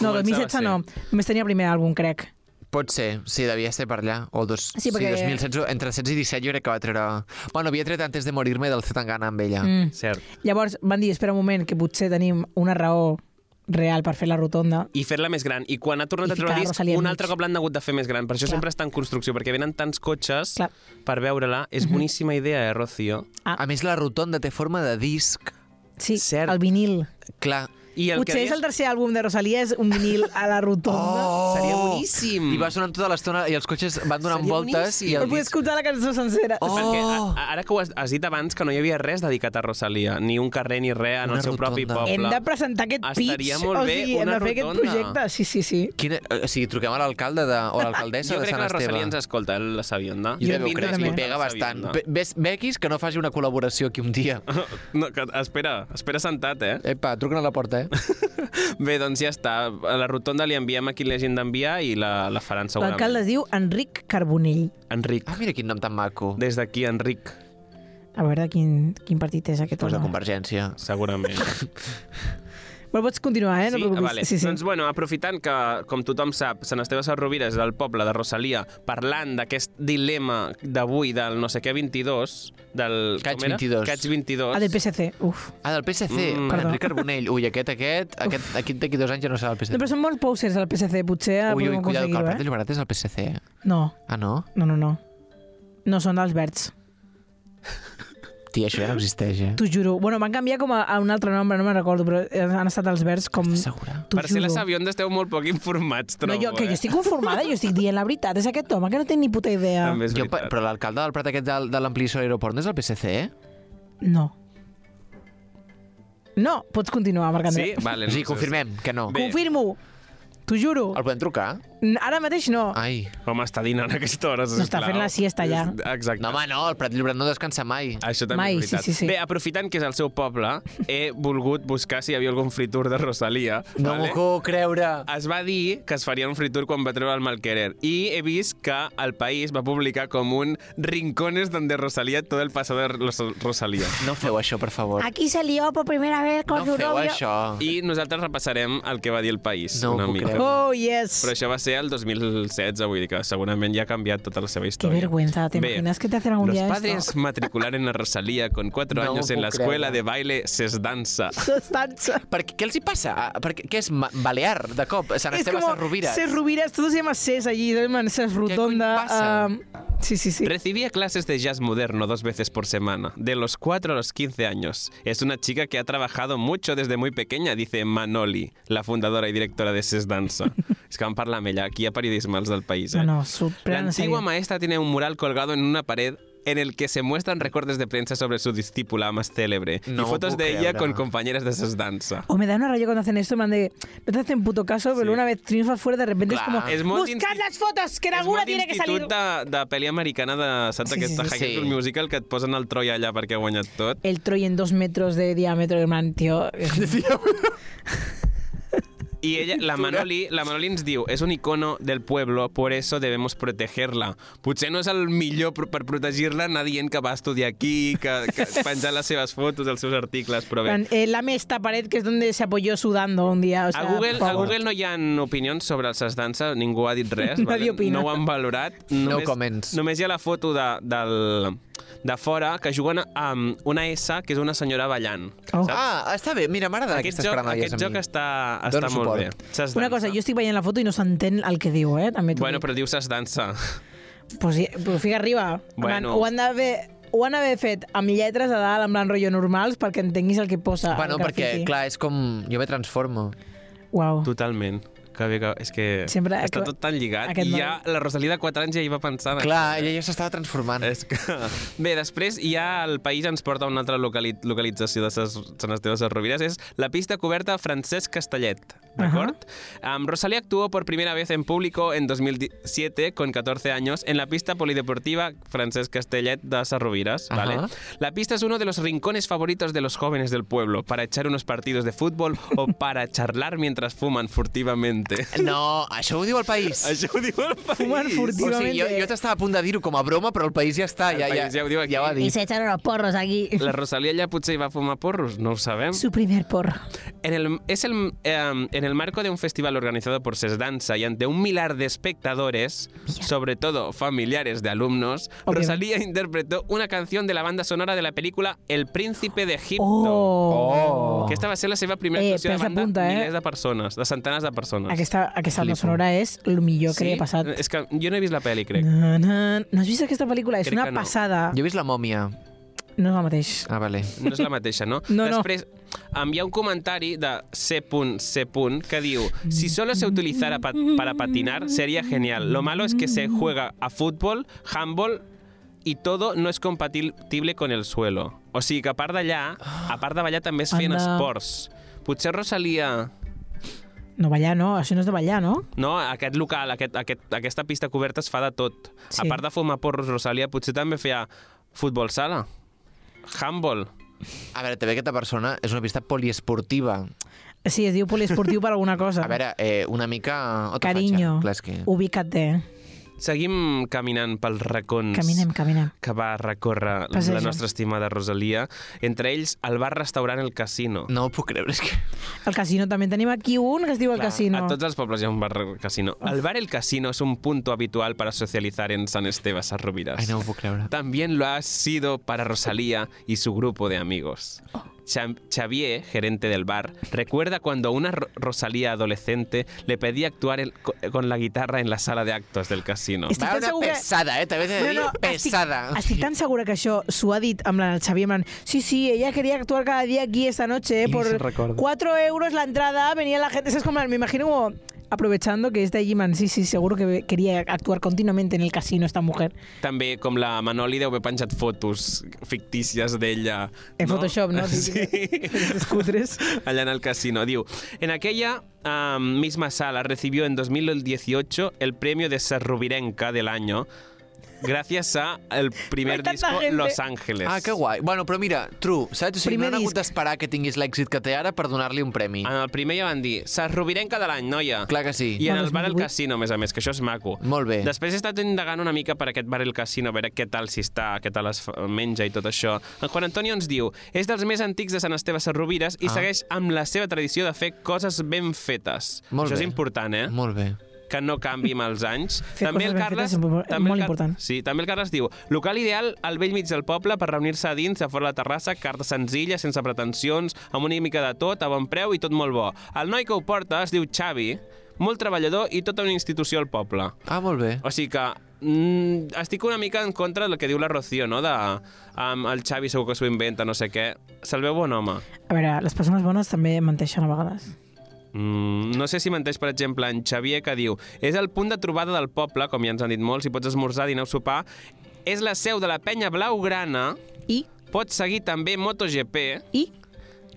No, el Començava 2016 a no. Només tenia el primer àlbum, crec. pot ser, sí, devia ser per allà. O dos, Sí, perquè- sí, 2016, entre 16 i 17 jo crec que va treure... Bueno, havia tret antes de morir-me del Zetangana amb ella. Mm. Cert. Llavors van dir, espera un moment, que potser tenim una raó real per fer la rotonda. i fer-la més gran. I quan ha tornat I a treure disc, un altre cop l'han hagut de fer més gran. Per això Clar. sempre està en construcció, perquè venen tants cotxes Clar. per veure-la. És boníssima idea, eh, Rocío? Ah. A més, la rotonda té forma de disc. Sí, Cert. el vinil. Clar, I el Potser que és el tercer àlbum de Rosalia, és un vinil a la rotonda. Oh! Seria boníssim. I va sonant tota l'estona i els cotxes van donant Seria voltes boníssim. i el poder disc... escoltar la cançó sencera. Oh! Perquè a, ara que ho has, has dit abans, que no hi havia res dedicat a Rosalia, ni un carrer ni res en Una el seu propi rotonda. poble. Hem de presentar aquest pitch. Estaria molt o bé sigui, hem una de fer aquest rotonda. projecte. Sí, sí, sí. Quina, o sigui, truquem a l'alcalde de, o a l'alcaldessa Jo de crec Sant que la Esteve. Rosalia ens escolta, eh, la Sabionda. Jo Jo també ho crec, li pega bastant. Ve- Ves, Bequis que no faci una col·laboració aquí un dia. No, que, espera, espera sentat, eh? Epa, truquen a la porta, eh? Bé, doncs ja està. A la rotonda li enviem a qui li hagin d'enviar i la, la faran segurament. L'alcalde es diu Enric Carbonell. Enric. Ah, mira quin nom tan maco. Des d'aquí, Enric. A veure quin, quin partit és aquest Pues de home. Convergència. Segurament. Però pots continuar, eh? No sí? preocupis. vale. sí, sí. Doncs, bueno, aprofitant que, com tothom sap, Sant Esteve Sarrovires és el poble de Rosalia, parlant d'aquest dilema d'avui del no sé què 22, del... Catch com era? 22. Catch 22. Ah, del PSC, uf. Ah, del PSC. Mm. Perdó. Enric Carbonell. Ui, aquest, aquest, aquest, aquest d'aquí dos anys ja no serà el PSC. No, però són molt posers al PSC, potser Ui, ui, podem cuidado, que el aconseguir-ho, Prat de eh? Llobregat és el PSC. No, Ah, no? no, no, no. No són dels verds, Tia, això ja no existeix, eh? t'ho juro. Bueno, van canviar com a, a un altre nom, però no me'n recordo, però han estat els verds com... Estàs segura? Per ser la juro. Sabionda esteu molt poc informats, trobo. No, jo, que eh? jo estic conformada, jo estic dient la veritat. És aquest home que no té ni puta idea. També és Jo, veritat. però l'alcalde del Prat aquest de, de l'ampliació de l'aeroport no és el PSC, eh? No. No, pots continuar, Marc André. Sí? Vale, Sí, no sé. confirmem que no. Bé. Confirmo. T'ho juro. El podem trucar? Ara mateix no. Ai. Home, està dinant a aquesta hora, sisplau. No està fent la siesta ja. Exacte. No, home, no, el Prat de Llobregat no descansa mai. Això també Mai, és veritat. sí, sí, sí. Bé, aprofitant que és el seu poble, he volgut buscar si hi havia algun fritur de Rosalia. No m'ho puc creure. Es va dir que es faria un fritur quan va treure el Malquerer i he vist que el País va publicar com un rincones donde Rosalía todo el pasado de Ros- Rosalía. No feu això, per favor. Aquí se lió por primera vez con No su feu novio. això. I nosaltres repassarem el que va dir el País No ho una puc mica. creure. Oh, yes. Però això va ser el 2016, vull dir que segurament ja ha canviat tota la seva Qué història. vergüenza. ¿Te Bé, imaginas que te hacen algún Los día padres esto? matricularon a Rosalía con cuatro No años en la escuela creure. de baile Sesdanza. Sustanza. Per què, què els hi passa? Per què, què és Balear, de cop? Sant Es Esteve como Sarrovires. Ses Rubiras, todo se llama Ses allí, man, Ses Rotonda. ah, sí, sí, sí. Recibía clases de jazz moderno dos veces por semana, de los 4 a los 15 años. Es una chica que ha trabajado mucho desde muy pequeña, dice Manoli, la fundadora y directora de Ses Danza. es que van parlar amb ella, aquí hi ha periodisme als del país. Eh? No, no, su- La pren en antigua serio. maestra tiene un mural colgado en una pared en el que se muestran recortes de prensa sobre su discípula más célebre No y fotos de ella con compañeras de Ses Danza. O me da una raya cuando hacen esto, man, de, no te hacen puto caso, pero Sí. una vez triunfas fuera, de repente Clar. es como, Es buscad las fotos, que en alguna tiene que salir. de, de pel·li americana de, saps, Sí, sí, aquesta sí. School Sí. Musical que et posen el Troy allà perquè ha guanyat tot. El Troy en dos metros de diámetro, hermano, tío. Y ella, la Manoli, la Manoli ens diu, és un icono del pueblo, por eso debemos protegerla. Potser no és el millor per protegir-la anar dient que va estudiar aquí, que, que penjar les seves fotos, els seus articles, però bé. En- eh, lame esta pared que es donde se apoyó sudando un día. O sea, A Google, a. Google no hi ha opinions sobre el Ses Dansa, ningú ha dit res. Nadie opina. No ho han valorat. No comments. Només hi ha la foto de, del, de fora que juguen amb una S, que és una senyora ballant. Oh. Ah, està bé. Mira, m'agraden Aquest aquestes joc, paranoies aquest a joc mi. està, Dono està molt suport. bé. Ses Una Dansa. cosa, jo estic veient la foto i no s'entén el que diu, eh? També Bueno, dic. però diu Ses Dansa. Pues, però fica arriba. Bueno. Ho han d'haver ho han d'haver fet amb lletres a dalt, en plan rotllo normals, perquè entenguis el que posa Bueno, perquè, clar, és com... Jo me transformo. Uau. Totalment. Que bé que... És que Sempre- està tot tan lligat. aquest I ja la Rosalía de 4 anys ja hi va pensar. en Clar, ella ja s'estava transformant. És que... Bé, després ja el país ens porta a una altra locali localització de ses, Sant Esteve de ses Rovires, és la pista coberta Francesc Castellet, ¿D'acord? Um, Rosalía actuó por primera vez en público en 2007 con 14 años en la pista polideportiva Francesc Castellet de Sarroviras. Ajá. ¿vale? La pista es uno de los rincones favoritos de los jóvenes del pueblo para echar unos partidos de fútbol o para charlar mientras fuman furtivamente. No, això ho diu el país. Això ho diu el país. Fuman O furtivamente. sigui, jo, jo t'estava a punt de dir-ho com a broma, però el país ja està. El ja, país ja ho diu aquí. Ja ho ha dit. los porros aquí. La Rosalía ya potser hi va fumar porros, no ho sabem. Su primer porro. En el, es el, eh, en el marco de un festival organizado por Sesdanza y ante un milar de espectadores, sobre todo familiares de alumnos, Obviamente. Rosalía interpretó una canción de la banda sonora de la película El Príncipe de Egipto. Oh! Oh. Que esta va ser la seva primera Eh, actuació de presa banda punta, eh? milers de persones, de centenars de persones. Aquesta, aquesta banda sonora és el millor que li ha passat. És que jo no he vist la pel·li, crec. Na, na. No has vist aquesta pel·lícula? És Crec una que no. passada. Jo he vist la mòmia. No és el mateix. Ah, vale. No és la mateixa, no? No, no. Després, em hi ha un comentari de C.C. que diu Si solo se utilizara pa para patinar, sería genial. Lo malo es que se juega a fútbol, handball y todo no es compatible con el suelo. O sigui que a part d'allà, a part de ballar també es feien Anda. esports. Potser Rosalia... No ballar, no? Això no és de ballar, no? No, aquest local, aquest, aquest, aquesta pista coberta es fa de tot. Sí. A part de fumar porros, Rosalia potser també feia futbol sala, handball. A veure, també aquesta persona és una pista poliesportiva. Sí, es diu poliesportiu per alguna cosa. A veure, eh, una mica... Otra Cariño. Clar, és que... ubícate. Seguim caminant pels racons Caminem, caminem. que va recórrer Passeja. la nostra estimada Rosalia. Entre ells, el bar-restaurant El Casino. No ho puc creure, és que... El casino també en tenim aquí un que es diu el Clar, casino. A tots els pobles hi ha un bar casino. El bar El Casino es un punto habitual para socializar en San Esteban Sarroviras. Ai, no ho puc creure. También lo ha sido para Rosalía y su grupo de amigos. Cha- Xavier, gerente del bar, recuerda cuando una Ro- Rosalía adolescente le pedía actuar el- con la guitarra en la sala de actos del casino. Estic Va, tan una segur que- pesada, eh? També t'he de dir, pesada. Estic, estic tan segura que això s'ho ha dit amb la Xavier plan, sí, sí, ella quería actuar cada día aquí esta noche eh, por se recuerda. 4 euros la entrada, venía la gente, es como, me imagino como aprovechando que es de allí, man, sí, sí, seguro que quería actuar continuamente en el casino esta mujer. També, com la Manoli deu haver penjat fotos fictícies d'ella. En Photoshop, ¿no? Sí. Cutres. Allá en el casino. Diu, en aquella ah, misma sala recibió en 2018 el premio de Serrubirenca del año gracias a el primer disco gente. Los Ángeles. Ah, que guai. Bueno, però mira, true, saps? O sigui, Primer no han hagut disc. d'esperar que tinguis l'èxit que té ara per donar-li un premi. En el primer ja van dir Serrubirenca de l'any, noia. Clar que sí. I en el bar El 2018. Casino, a més a més, que això és maco. Molt bé. Després he estat indagant una mica per aquest bar El Casino, a veure què tal s'hi està, què tal es menja i tot això. En Juan Antonio ens diu, és dels més antics de Sant Esteve Sarrovires i Ah. segueix amb la seva tradició de fer coses ben fetes. Molt això bé. és important, eh? Molt bé. Que no canvi amb els anys. Fer també el Carles, fetes és molt- també molt el Car- important. Sí, també el Carles diu, local ideal al vell mig del poble per reunir-se a dins, a fora la terrassa, carta senzilla, sense pretensions, amb una mica de tot, a bon preu i tot molt bo. El noi que ho porta es diu Xavi, molt treballador i tota una institució al poble. Ah, molt bé. O sigui que mm, estic una mica en contra del que diu la Rocío, no? De, um, el Xavi segur que s'ho inventa, no sé què. Se'l veu bon home. A veure, les persones bones també menteixen a vegades. Mm, no sé si menteix, per exemple, en Xavier, que diu és el punt de trobada del poble, com ja ens han dit molts, si pots esmorzar, dinar o sopar, és la seu de la penya blaugrana, I, pots seguir també MotoGP. i,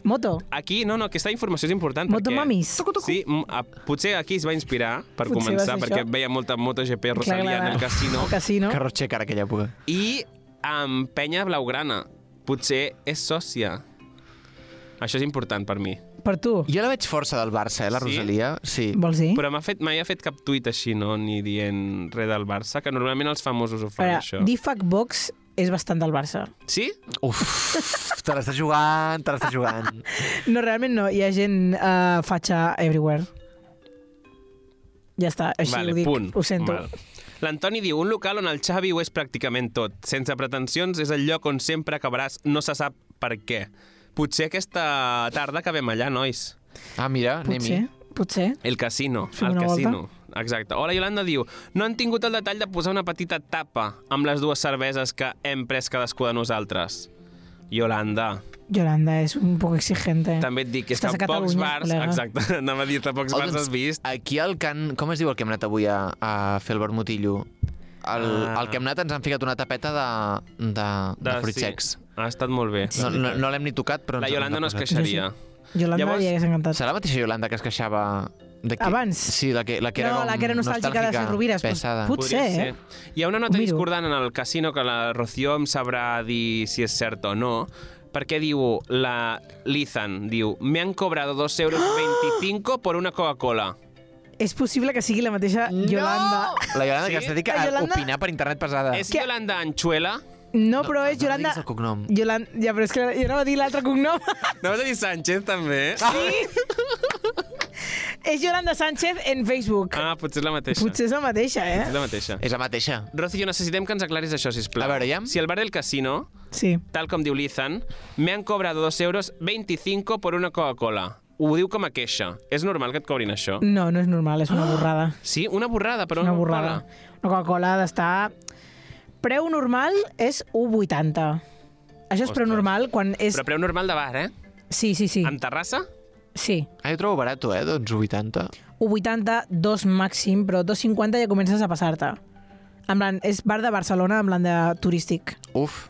moto. Aquí, no, no, aquesta informació és important Motomamis. perquè... Sí, m- a, potser aquí es va inspirar, per Potser començar, perquè això. veia molta MotoGP Rosalia Clar, clar, en el casino, El casino. Que rotxec ara aquella època. i amb penya blaugrana. Potser és sòcia. Això és important per mi. Per tu. Jo la veig força del Barça, eh, la Sí? Rosalia. Sí. Vols dir? Però m'ha fet, mai ha fet cap tuit així, no? Ni dient res del Barça, que normalment els famosos ho fan, veure, això. Difac Box és bastant del Barça. Sí? Uf, te l'estàs jugant, te l'estàs jugant. No, realment no. Hi ha gent uh, fatxa everywhere. Ja està, així vale, ho dic. punt. Ho sento. Val. L'Antoni diu, un local on el Xavi ho és pràcticament tot. Sense pretensions, és el lloc on sempre acabaràs, no se sap per què. Potser aquesta tarda acabem allà, nois. Ah, mira, Potser, anem-hi. potser. El casino, Fem el una casino. Exacte. Hola, Yolanda diu, no han tingut el detall de posar una petita tapa amb les dues cerveses que hem pres cadascú de nosaltres. Yolanda, Yolanda és un poc exigente. també et dic, és que Estàs a a pocs Catalunya, bars... col·lega. Exacte, anava a dir-te, a pocs bars has vist. Aquí al Can... Com es diu el que hem anat avui a, a fer el vermutillo? El, Ah. el que hem anat ens han ficat una tapeta de, de, de, de fruits secs. Ha estat molt bé. No, no, no l'hem ni tocat, però... La Yolanda no es queixaria. Yolanda Llavors- li hagués encantat. Serà la mateixa Yolanda que es queixava... De que... Abans? Sí, la que, la que era no, com la que era nostàlgica de les Rovires. Pues, pesada. potser, Podria eh? ser. Hi ha una nota discordant en el casino que la Rocío em sabrà dir si és cert o no, perquè diu la Lizan, diu, me han cobrado 2 euros 25 por una Coca-Cola. És possible que sigui la mateixa Yolanda. La Yolanda Sí? que es dedica a Yolanda- opinar per internet pesada. És Yolanda Anchuela? No, però és no Yolanda... diguis el cognom. Yolanda... Ja, però és que jo anava a dir l'altre cognom. No vas a dir Sánchez, també? és Yolanda Sánchez en Facebook. Ah, potser és la mateixa. Potser és la mateixa, És eh? la mateixa. És la mateixa. Rocío, necessitem que ens aclaris això, sisplau. A veure, ja. Si el bar del casino, Sí. tal com diu Lizan, me han cobrado 2 euros 25 por una Coca-Cola. Ho diu com a queixa. És normal que et cobrin això? No, no és normal, és una borrada. Sí, una borrada, però Una una borrada. Una Coca-Cola ha d'estar... Preu normal és 1,80. Això és preu Ostres. normal quan és... Però preu normal de bar, eh? Sí, sí, sí. Amb terrassa? Sí. Ah, jo trobo barat, eh? Doncs 80. 1,80, 2 màxim, però 2,50 ja comences a passar-te. En plan, és bar de Barcelona, en plan de turístic. Uf.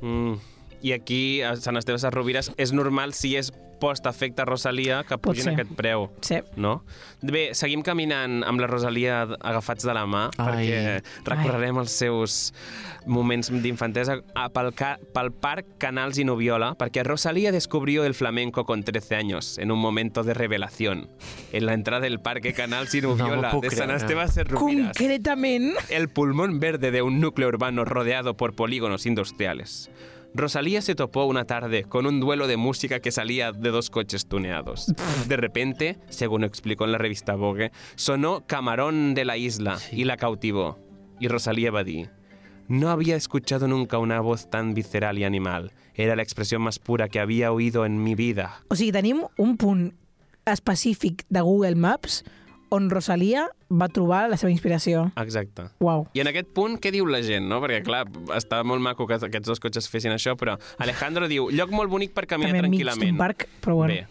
Mm. I aquí, a Sant Esteve Sarrovires, és normal si és post-efecte Rosalia que pugin aquest preu. Sí. No? Bé, seguim caminant amb la Rosalia agafats de la mà Ai. perquè recorrerem els seus moments d'infantesa pel, pel parc Canals y Noviola perquè Rosalía descubrió el flamenco con 13 años en un momento de revelación en la entrada del parque Canals y No m'ho Noviola puc de San creure. Esteban Serrubiras. Concretament, El pulmón verde de un núcleo urbano rodeado por polígonos industriales. Rosalía se topó una tarde con un duelo de música que salía de dos coches tuneados. De repente, según explicó en la revista Vogue, sonó Camarón de la Isla y la cautivó. Y Rosalía dir, no había escuchado nunca una voz tan visceral y animal. Era la expresión más pura que había oído en mi vida. o sigui, tenim un punt específic de Google Maps on Rosalia va trobar la seva inspiració. Exacte. Uau. I en aquest punt, què diu la gent, no? Perquè, clar, està molt maco que aquests dos cotxes fessin això, però Alejandro diu, lloc molt bonic per caminar També tranquil·lament. d'un parc, però bueno. Bé.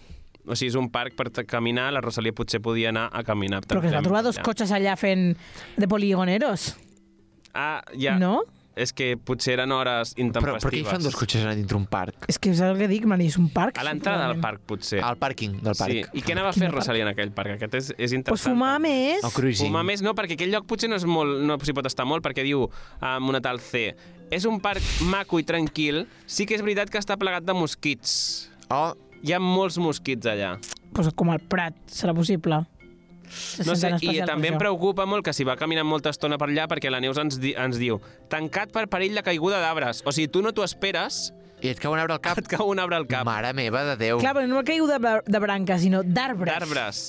O sigui, és un parc per caminar, la Rosalia potser podia anar a caminar. Però que es va trobar dos cotxes allà fent de poligoneros, Ah, ja. no? És que potser eren hores Però, intempestives. però què hi fan dos cotxes a dintre un parc? És que és el que dic, man, és un parc. A l'entrada del parc, potser. Al pàrquing del parc. Sí. I què anava a fer parc? Rosalia en aquell parc? Aquest és, és Pues interessant. fumar més. El cruising. Fumar més no, perquè aquell lloc potser no és molt, no s'hi pot estar molt, perquè diu amb una tal C. És un parc maco i tranquil, sí que és veritat que està plegat de mosquits. Oh, Hi ha molts mosquits allà. Pues com el Prat, serà possible. Se No sé, i també em preocupa molt que si va caminant molta estona per allà perquè la Neus ens, di ens diu tancat per perill de caiguda d'arbres. O sigui, tu no t'ho esperes, i et cau un arbre al cap. et cau un arbre al cap. Mare meva de Déu. Clar, però no ha caigut de, de branques, sinó d'arbres. D'arbres.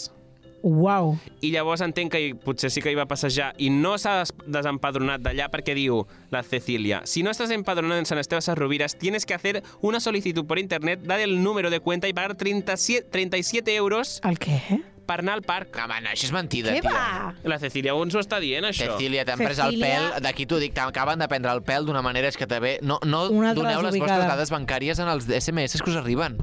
Uau. I llavors entenc que hi- potser sí que hi va passejar i no s'ha des desempadronat d'allà perquè diu la Cecilia, si no estás empadronado en San Esteban Sarrubiras, tienes que hacer una solicitud por internet, dar el número de cuenta y pagar 37, 37 euros El què? Per anar al parc. Home, no, això és mentida, Què tia. va? La Cecilia uns ho està dient, això. Cecília, t'han pres el Cecília- pèl, d'aquí t'ho dic, t'acaben de prendre el pèl d'una manera és que també... No, no Una altra doneu les desubicada. vostres dades bancàries en els SMS que us arriben.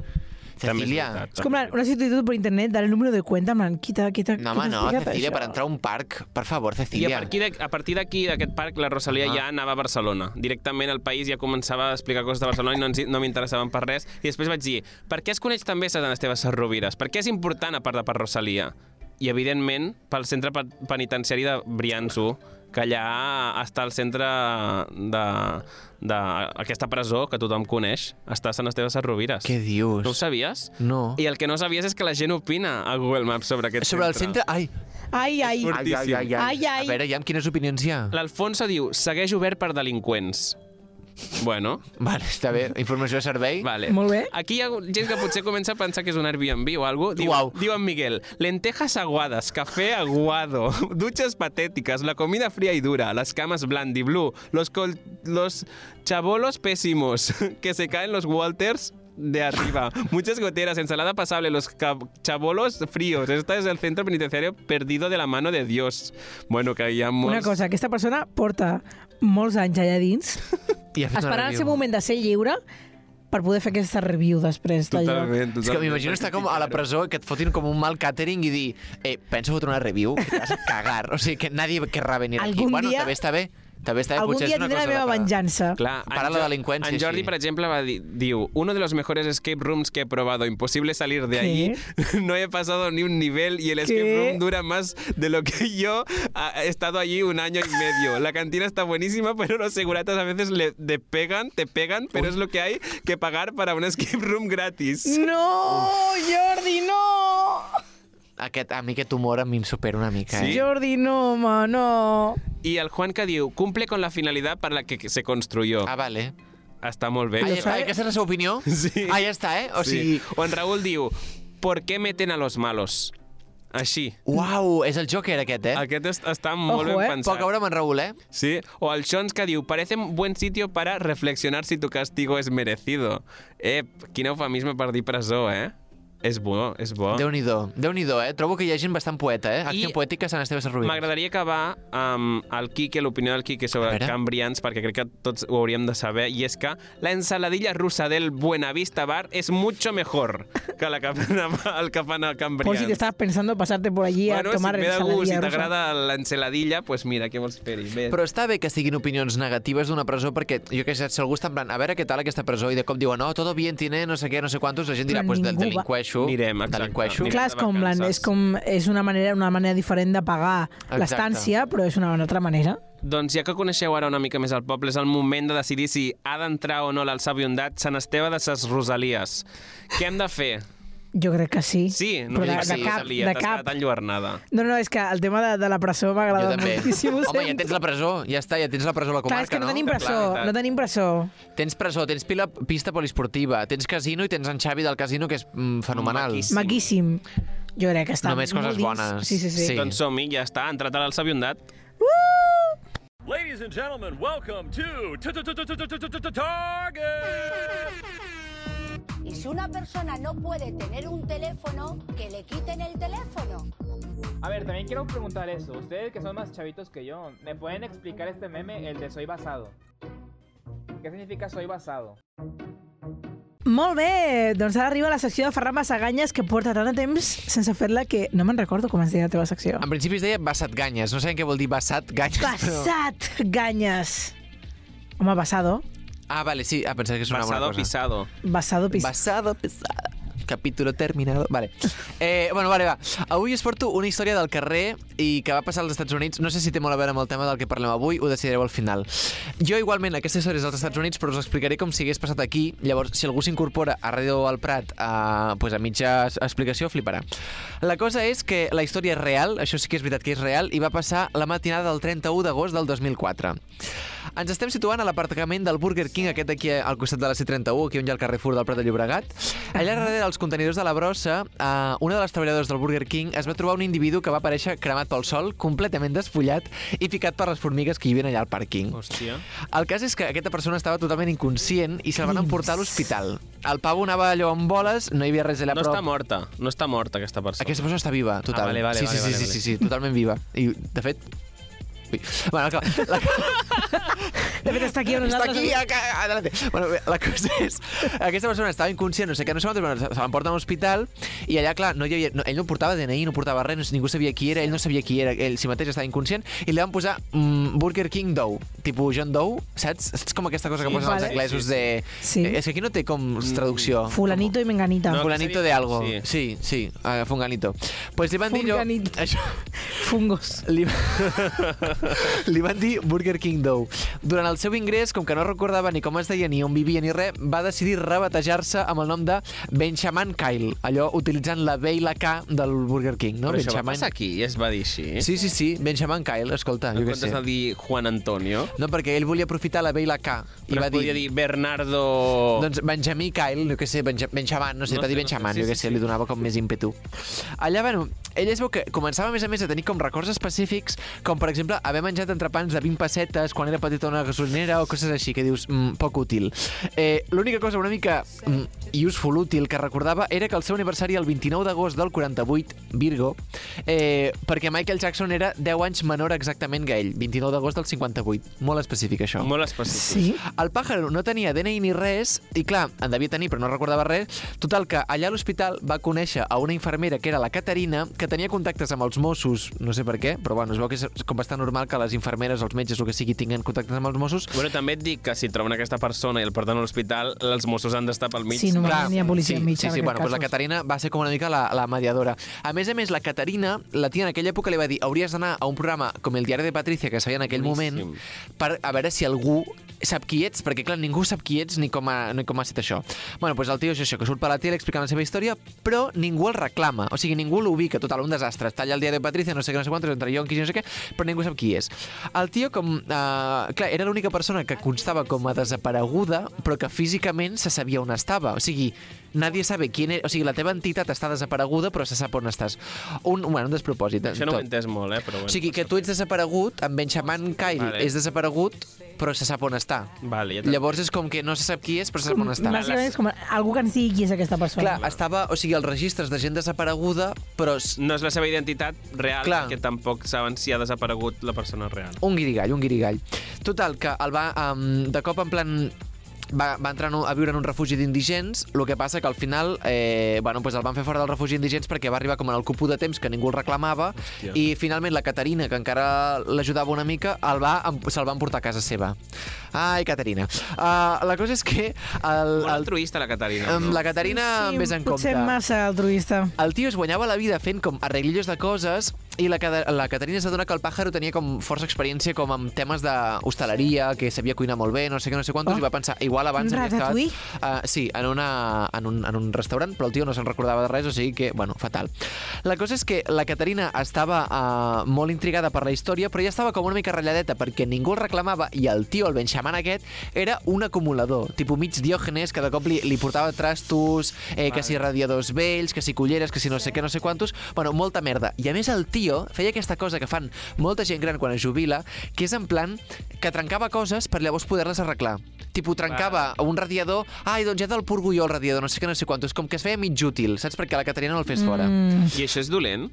També és Cecília. veritat, És com la, una solicitud per internet, dar el número de cuenta, man, quita, quita, No, home, no, Cecília, això? per entrar a un parc, per favor, I a Cecília. partir de- a partir d'aquí, d'aquest parc, la Rosalia Ah. ja anava a Barcelona. Directament al país ja començava a explicar coses de Barcelona i no, ens, no m'interessaven per res. I després vaig dir, per què es coneix també Sant Esteve Sarrovires? Per què és important a part de per Rosalia? I, evidentment, pel centre pe- penitenciari de Brianço, que allà està el centre d'aquesta presó que tothom coneix, està a Sant Esteve Sarrovires. Què dius? No ho sabies? No. I el que no sabies és que la gent opina a Google Maps sobre aquest Sobre el centre... Ai, Ai, ai. Fort- ai, ai, ai, Ai, ai. A veure, ja, quines opinions hi ha? L'Alfonso diu, segueix obert per delinqüents. Bueno, Vale, està bé. Informació de servei. vale. Molt bé. Aquí hi ha gent que potser comença a pensar que és un Airbnb o algo. Diu, Uau. diu en Miguel, lentejas aguadas, café aguado, duchas patéticas, la comida fría y dura, las camas blandi blue, los, col- los chabolos pésimos, que se caen los Walters de arriba, muchas goteras, ensalada pasable, los chabolos fríos. Este es el centro penitenciario perdido de la mano de Dios. Bueno, que molts... Una cosa, aquesta persona porta molts anys allà dins, I ha fet una esperant el seu moment de ser lliure per poder fer aquesta review després d'allò. Totalment, totalment. És que m'imagino estar com a la presó i que et fotin com un mal catering i dir eh, penso fotre una review que te vas a cagar. O sigui, que nadie querrà venir aquí. Algun Bueno, dia- també està bé. També està bé. Algun Potser dia és una tindré la cosa meva de- venjança. Clar, Para en la Jo- delinqüència, En Jordi, sí. per exemple, va dir, diu, uno de los mejores escape rooms que he probado, imposible salir de ¿Qué? allí, no he pasado ni un nivel y el escape ¿Qué? room dura más de lo que yo ah, he estado allí un año y medio. La cantina está buenísima, pero los seguratas a veces le te pegan, te pegan, pero es lo que hay que pagar para un escape room gratis. No, Jordi, no! Aquest, a mi aquest humor a mi em supera una mica, Sí? eh? Jordi, no, home, no. Y el Juan que diu, cumple con la finalidad para la que se construyó. Ah, vale. Està molt bé. Ah, ja Lo està, sabe- aquesta és la seva opinió? Sí. Ah, ja està, eh? O Sí. sigui... O en Raúl diu, ¿por qué meten a los malos? Així. Uau, és el Joker aquest, eh? Aquest est- està molt Ojo, ben eh? pensat. Poc a veure amb en Raül, eh? Sí, o al Shons que diu, parece un buen sitio para reflexionar si tu castigo es merecido. Eh, quin eufemisme per dir presó, eh? És bo, és bo. Déu-n'hi-do, déu nhi eh? Trobo que hi ha gent bastant poeta, eh? Acció I- poètica Sant Esteve Sarroïns. M'agradaria acabar amb el Quique, l'opinió del Quique A sobre cambrians, perquè crec que tots ho hauríem de saber, i és que la ensaladilla rusa del Buenavista Bar és mucho mejor que la que fan, a- el que fan a Por cambrians. si te estabas pensando pasarte por allí bueno, a tomar si gust, ensaladilla si rusa. t'agrada l'ensaladilla, pues mira, què vols fer-hi? Però està bé que siguin opinions negatives d'una presó perquè, jo què sé, si algú està en plan, a veure què tal aquesta presó, i de cop diuen, no, todo bien, tiene no sé què, no sé quantos, la gent dirà, pues, de, ningú delinqüeixo, Anirem, exacte. delinqüeixo. Anirem. Clar, és com, la, és com és una manera, una manera diferent de pagar l'estància, però és una altra manera. Doncs ja que coneixeu ara una mica més el poble, és el moment de decidir si ha d'entrar o no l'Alçaviondat Sant Esteve de ses Rosalies. Què hem de fer? Jo crec que sí. Sí, no però de, dic de sí, cap, de t'has cap. quedat enlluernada. No, no, és que el tema de, de la presó Jo m'agrada també. moltíssim. ho Home, ja sento. tens la presó, ja està, ja tens la presó a la Clar, és comarca, que no, tenim Clar, presó, veritat. no tenim presó. Tens presó, tens pila, pista poliesportiva, tens casino i tens en Xavi del casino, que és mm, fenomenal. Maquíssim. Maquíssim. Jo crec que està Només coses dins. bones. Sí, sí, sí. Sí. Doncs som-hi, ja està, ha entrat a l'Alçaviondat. Ladies and gentlemen, welcome to Target. Y si una persona no puede tener un teléfono, que le quiten el teléfono. A ver, también quiero preguntar eso. Ustedes que son más chavitos que yo, ¿me pueden explicar este meme, el de soy basado? ¿Qué significa soy basado? Molt bé, doncs ara arriba la secció de Ferran Massaganyes que porta tant de temps sense fer-la que no me'n recordo com es deia la teva secció. En principi es deia Bassat Ganyes, no sabem què vol dir Bassat Ganyes. però- Passat Ganyes. Home, basado. Ah, vale, sí, ah, pensava que és una Basado, bona cosa. pisado. Basado, pis... Basado, pesado. Capítulo terminado. Vale. Eh, bueno, vale, va. Avui us porto una història del carrer i que va passar als Estats Units. No sé si té molt a veure amb el tema del que parlem avui, ho decidireu al final. Jo, igualment, aquesta història és dels Estats Units, però us explicaré com si hagués passat aquí. Llavors, si algú s'incorpora a Ràdio al Prat a, pues a mitja es- explicació, fliparà. La cosa és que la història és real, això sí que és veritat que és real, i va passar la matinada del 31 d'agost del 2004. Ens estem situant a l'aparcament del Burger King, aquest d'aquí al costat de la C31, aquí on hi ha el Carrefour del Prat de Llobregat. Allà darrere dels contenidors de la brossa, eh, una de les treballadores del Burger King es va trobar un individu que va aparèixer cremat pel sol, completament despullat i picat per les formigues que hi havia allà al pàrquing. Hòstia. El cas és que aquesta persona estava totalment inconscient i se'l van emportar a l'hospital. El pavo anava allò amb boles, no hi havia res allà No a prop. està morta, no està morta aquesta persona. Aquesta persona està viva, total. Ah, vale, vale, sí, vale, sí, vale, sí, vale. sí, sí, totalment viva. I, de fet... Ui. Bueno, la, la, De fet, està aquí amb està aquí, acá, adelante. Bueno, bé, la cosa és... Aquesta persona estava inconscient, no sé què, no sé quantos, bueno, se l'emporten a l'hospital i allà, clar, no hi havia, no, ell no portava DNI, no portava res, no, ningú sabia qui era, ell no sabia qui era, ell si mateix estava inconscient, i li van posar mm, Burger King Doe, tipus John Doe, saps? És com aquesta cosa que Sí, posen vale. els anglesos Sí, sí, de... sí. És que aquí no té com traducció. Fulanito i menganita. No, Fulanito seria- de algo. sí. Sí, sí, uh, funganito. Pues li van dir allò... Funganito. Això, Fungos. li, li van dir Burger King Dough. Durant el seu ingrés, com que no recordava ni com es deia, ni on vivia, ni res, va decidir rebatejar-se amb el nom de Benjamin Kyle, allò utilitzant la B i la K del Burger King, no? Però això va Benjamin. passar aquí i es va dir així. Sí, sí, sí, Benjamin Kyle, escolta, En jo què comptes sé. de dir Juan Antonio, No, perquè ell volia aprofitar la B i la K. I però va dir... dir Bernardo... Doncs Benjamí Kyle, jo què sé, Benja, Benjamin, no sé, No va sé, dir no sé, Benjamin, sí, jo què sí, sé, sí. li donava com més ímpetu. Allà, bueno, ell es veu que començava, a més a més, a tenir com records específics, com, per exemple, haver menjat entrepans de 20 pessetes quan era petit a una gasolinera o coses així, que dius, mm, poc útil. Eh, L'única cosa una mica mm, useful, útil, que recordava era que el seu aniversari el 29 d'agost del 48, Virgo, eh, perquè Michael Jackson era 10 anys menor exactament que ell, 29 d'agost del 58. Molt específic, això. Molt específic. Sí. El pàjaro no tenia DNI ni res, i clar, en devia tenir, però no recordava res. Total, que allà a l'hospital va conèixer a una infermera, que era la Caterina, que tenia contactes amb els Mossos, no sé per què, però bueno, es veu que és com bastant normal que les infermeres, els metges, el que sigui, tinguin contactes amb els Mossos. Bueno, també et dic que si troben aquesta persona i el porten a l'hospital, els Mossos han d'estar pel mig. Sí, normalment hi ha policia sí. Sí, en sí, aquests bueno, doncs la. Caterina va ser com una mica la, la mediadora. A més a més, la Caterina, la tia en aquella època li va dir hauries d'anar a un programa com el diari de Patricia, que es feia en aquell Boníssim. moment, per a veure si algú sap qui ets, perquè clar, ningú sap qui ets ni com ha, ni com ha estat això. Bueno, doncs el tio és això, que surt per la tele explicant la seva història, però ningú el reclama, o sigui, ningú l'ubica, total, un desastre. Està allà el diari de Patricia, no sé què, no sé quantos, entre yonquis i no sé què, però ningú sap qui és. El tio, com... Eh, clar, era l'única persona que constava com a desapareguda, però que físicament se sabia on estava. O sigui, nadie sabe quién és... O sigui, la teva entitat està desapareguda, però se sap on estàs. Un, bueno, un despropòsit. Això no ho he entès molt, eh? Però bueno. O sigui, que tu ets desaparegut, en Benjamin Kyle Vale. és desaparegut, però se sap on està. Vale, ja. Llavors és com que no se sap qui és, però se sap on està. Bàsicament és com algú que ens digui qui és aquesta persona. Clar, estava, o sigui, els registres de gent desapareguda, però No és la seva identitat real, Clar. perquè tampoc saben si ha desaparegut la persona real. un guirigall, un guirigall. Total, que el va, um, de cop en plan va, va entrar a viure en un refugi d'indigents, el que passa que al final eh, bueno, pues el van fer fora del refugi d'indigents perquè va arribar com en el cupú de temps que ningú el reclamava Hòstia. i finalment la Caterina, que encara l'ajudava una mica, el va, se'l van portar a casa seva. Ai, Caterina. Uh, la cosa és que el, Molt el, altruista, la Caterina. um, no? la Caterina sí, més en compte. potser massa altruista. El tio es guanyava la vida fent com arreglillos de coses i la, la Caterina s'adona que el pàjaro tenia com força experiència com amb temes d'hostaleria, que sabia cuinar molt bé, no sé què, no sé quantos, Oh. i va pensar, igual abans havia estat... Uh, sí, en, una, en, un, en un restaurant, però el tio no se'n recordava de res, o sigui que, bueno, fatal. La cosa és que la Caterina estava uh, molt intrigada per la història, però ja estava com una mica ratlladeta perquè ningú el reclamava i el tio, el benxaman aquest, era un acumulador, tipus mig diògenes, que de cop li, li portava trastos, eh, que si radiadors vells, que si culleres, que si no sé què, no sé quantos, bueno, molta merda. I a més el tio feia aquesta cosa que fan molta gent gran quan es jubila, que és en plan que trencava coses per llavors poder-les arreglar. Tipo, trencava un radiador, ai, doncs ja te'l purgo jo el radiador, no sé què, no sé quantos, com que es feia mig útil, saps? Perquè la Caterina no el fes fora. Mm. I això és dolent?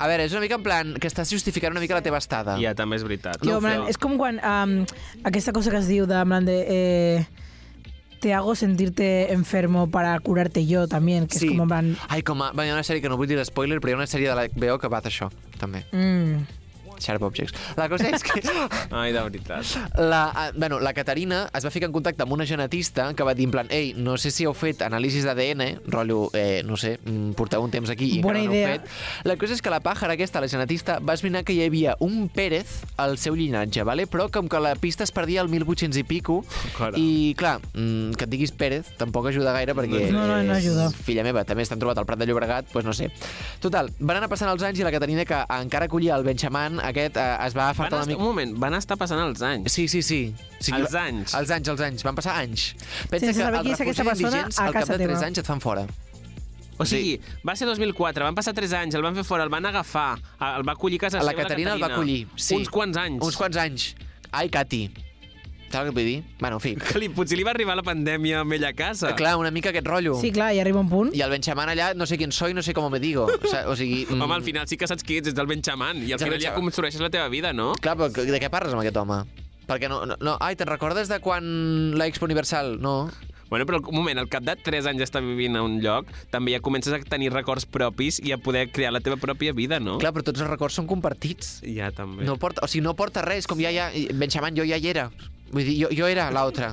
A veure, és una mica en plan que estàs justificant una mica la teva estada. Ja, també és veritat. Jo, No feu. és com quan um, aquesta cosa que es diu de, de... Eh, te hago sentirte enfermo para curarte yo también, que Sí. és com plan... Ai, com a... Bueno, hi ha una sèrie que no vull dir spoiler, però hi ha una sèrie de la HBO que va d'això, també. Mm. Sharp Objects. La cosa és que Ai, de veritat. la, eh, bueno, la Caterina es va ficar en contacte amb una genetista que va dir en plan, ei, no sé si heu fet anàlisis d'ADN, rotllo, eh, no sé, mm, porteu un temps aquí i Bona encara no idea. heu fet. La cosa és que la pàjara aquesta, la genetista, va esbrinar que hi havia un Pérez al seu llinatge, vale? però com que la pista es perdia al 1800 i pico, Caram. i clar, mm, que et diguis Pérez tampoc ajuda gaire perquè... No, no, no ajuda. Filla meva, també estan trobat al Prat de Llobregat, doncs no sé. Total, van anar passant els anys i la Caterina, que encara acollia el Benjamin, aquest eh, es va Van afartar una mica... un moment, van estar passant els anys. Sí, sí, sí. O sigui, Els anys. Els anys, els anys. Van passar anys. Pensa Sense que saber qui és aquesta refugi persona d'indigents, a al cap casa de 3 teva. anys et fan fora. O sigui, va ser 2004, van passar 3 anys, el van fer fora, el van agafar, el va acollir a casa La seva, Caterina el va acollir. Sí. Uns quants anys. Uns quants anys. Ai, Cati. Saps què vull dir? Bueno, en fi. Que li, potser li va arribar la pandèmia amb ell a casa. Clar, una mica aquest rotllo. Sí, clar, i arriba un punt. I el Benjamin allà, no sé quién soy, no sé com me digo. O, sea, o sigui... mm, Home, al final sí que saps qui ets, ets el Benjamin, i al final ja construeixes la teva vida, no? Clar, però de què parles amb aquest home? Perquè no... no, no ai, te'n recordes de quan la Expo Universal? No. Bueno, però un moment, al cap de 3 anys d'estar vivint a un lloc, també ja comences a tenir records propis i a poder crear la teva pròpia vida, no? Clar, però tots els records són compartits. Ja, també. No porta, o sigui, no porta res, com ja, ja... Benjamin, jo ja hi era. Vull dir, jo, jo era l'altra.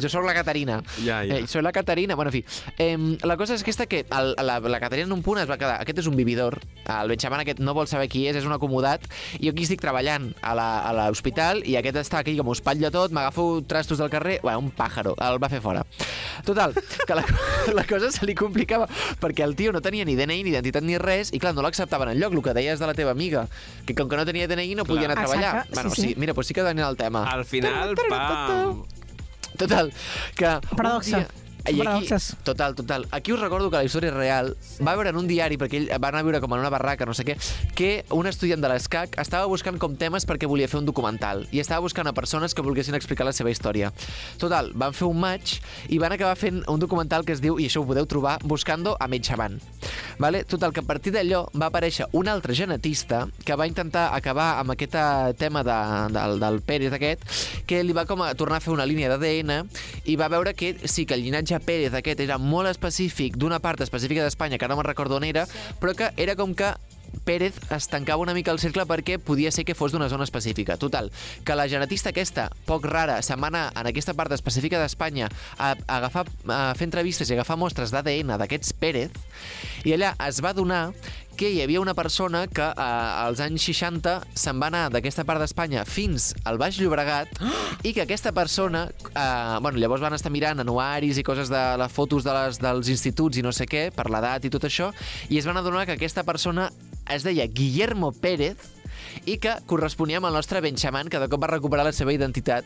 Jo sóc la Caterina. Ja, ja. Eh, soy la Caterina. Bueno, en fi. Eh, la cosa és aquesta que el, la, la Caterina en un punt es va quedar... Aquest és un vividor. El Benjamin aquest no vol saber qui és, és un acomodat. I jo aquí estic treballant a l'hospital i aquest està aquí com ho espatlla tot, m'agafo trastos del carrer... Bueno, un pàjaro. El va fer fora. Total, que la, la cosa se li complicava perquè el tio no tenia ni DNI, ni identitat, ni res, i clar, no l'acceptaven enlloc, el que deies de la teva amiga, que com que no tenia DNI no podia anar a Exacte, treballar. sí, bueno, sí. sí, mira, doncs sí que venia el tema. Al final, pam... Total, que... un Paradoxa. dia- I aquí, total, total. Aquí us recordo que la història real va veure en un diari, perquè ell va anar a viure com en una barraca, no sé què, que un estudiant de l'ESCAC estava buscant com temes perquè volia fer un documental i estava buscant a persones que volguessin explicar la seva història. Total, van fer un match i van acabar fent un documental que es diu, i això ho podeu trobar, Buscando a Benjamin. Vale? Total, que a partir d'allò va aparèixer un altre genetista que va intentar acabar amb aquest eh, tema de, del, del Pérez aquest, que li va com a tornar a fer una línia d'ADN i va veure que sí, que el llinatge Pérez aquest era molt específic d'una part específica d'Espanya, que no me'n recordo on era, però que era com que Pérez es tancava una mica el cercle perquè podia ser que fos d'una zona específica. Total, que la genetista aquesta, poc rara, se'n va anar en aquesta part específica d'Espanya a, a, agafar, a fer entrevistes i agafar mostres d'ADN d'aquests Pérez, i allà es va donar que hi havia una persona que eh, als anys 60 se'n va anar d'aquesta part d'Espanya fins al Baix Llobregat i que aquesta persona, eh, bueno, llavors van estar mirant anuaris i coses de les fotos de les, dels instituts i no sé què, per l'edat i tot això, i es van adonar que aquesta persona es deia Guillermo Pérez i que corresponia amb el nostre Benjamin, que de cop va recuperar la seva identitat.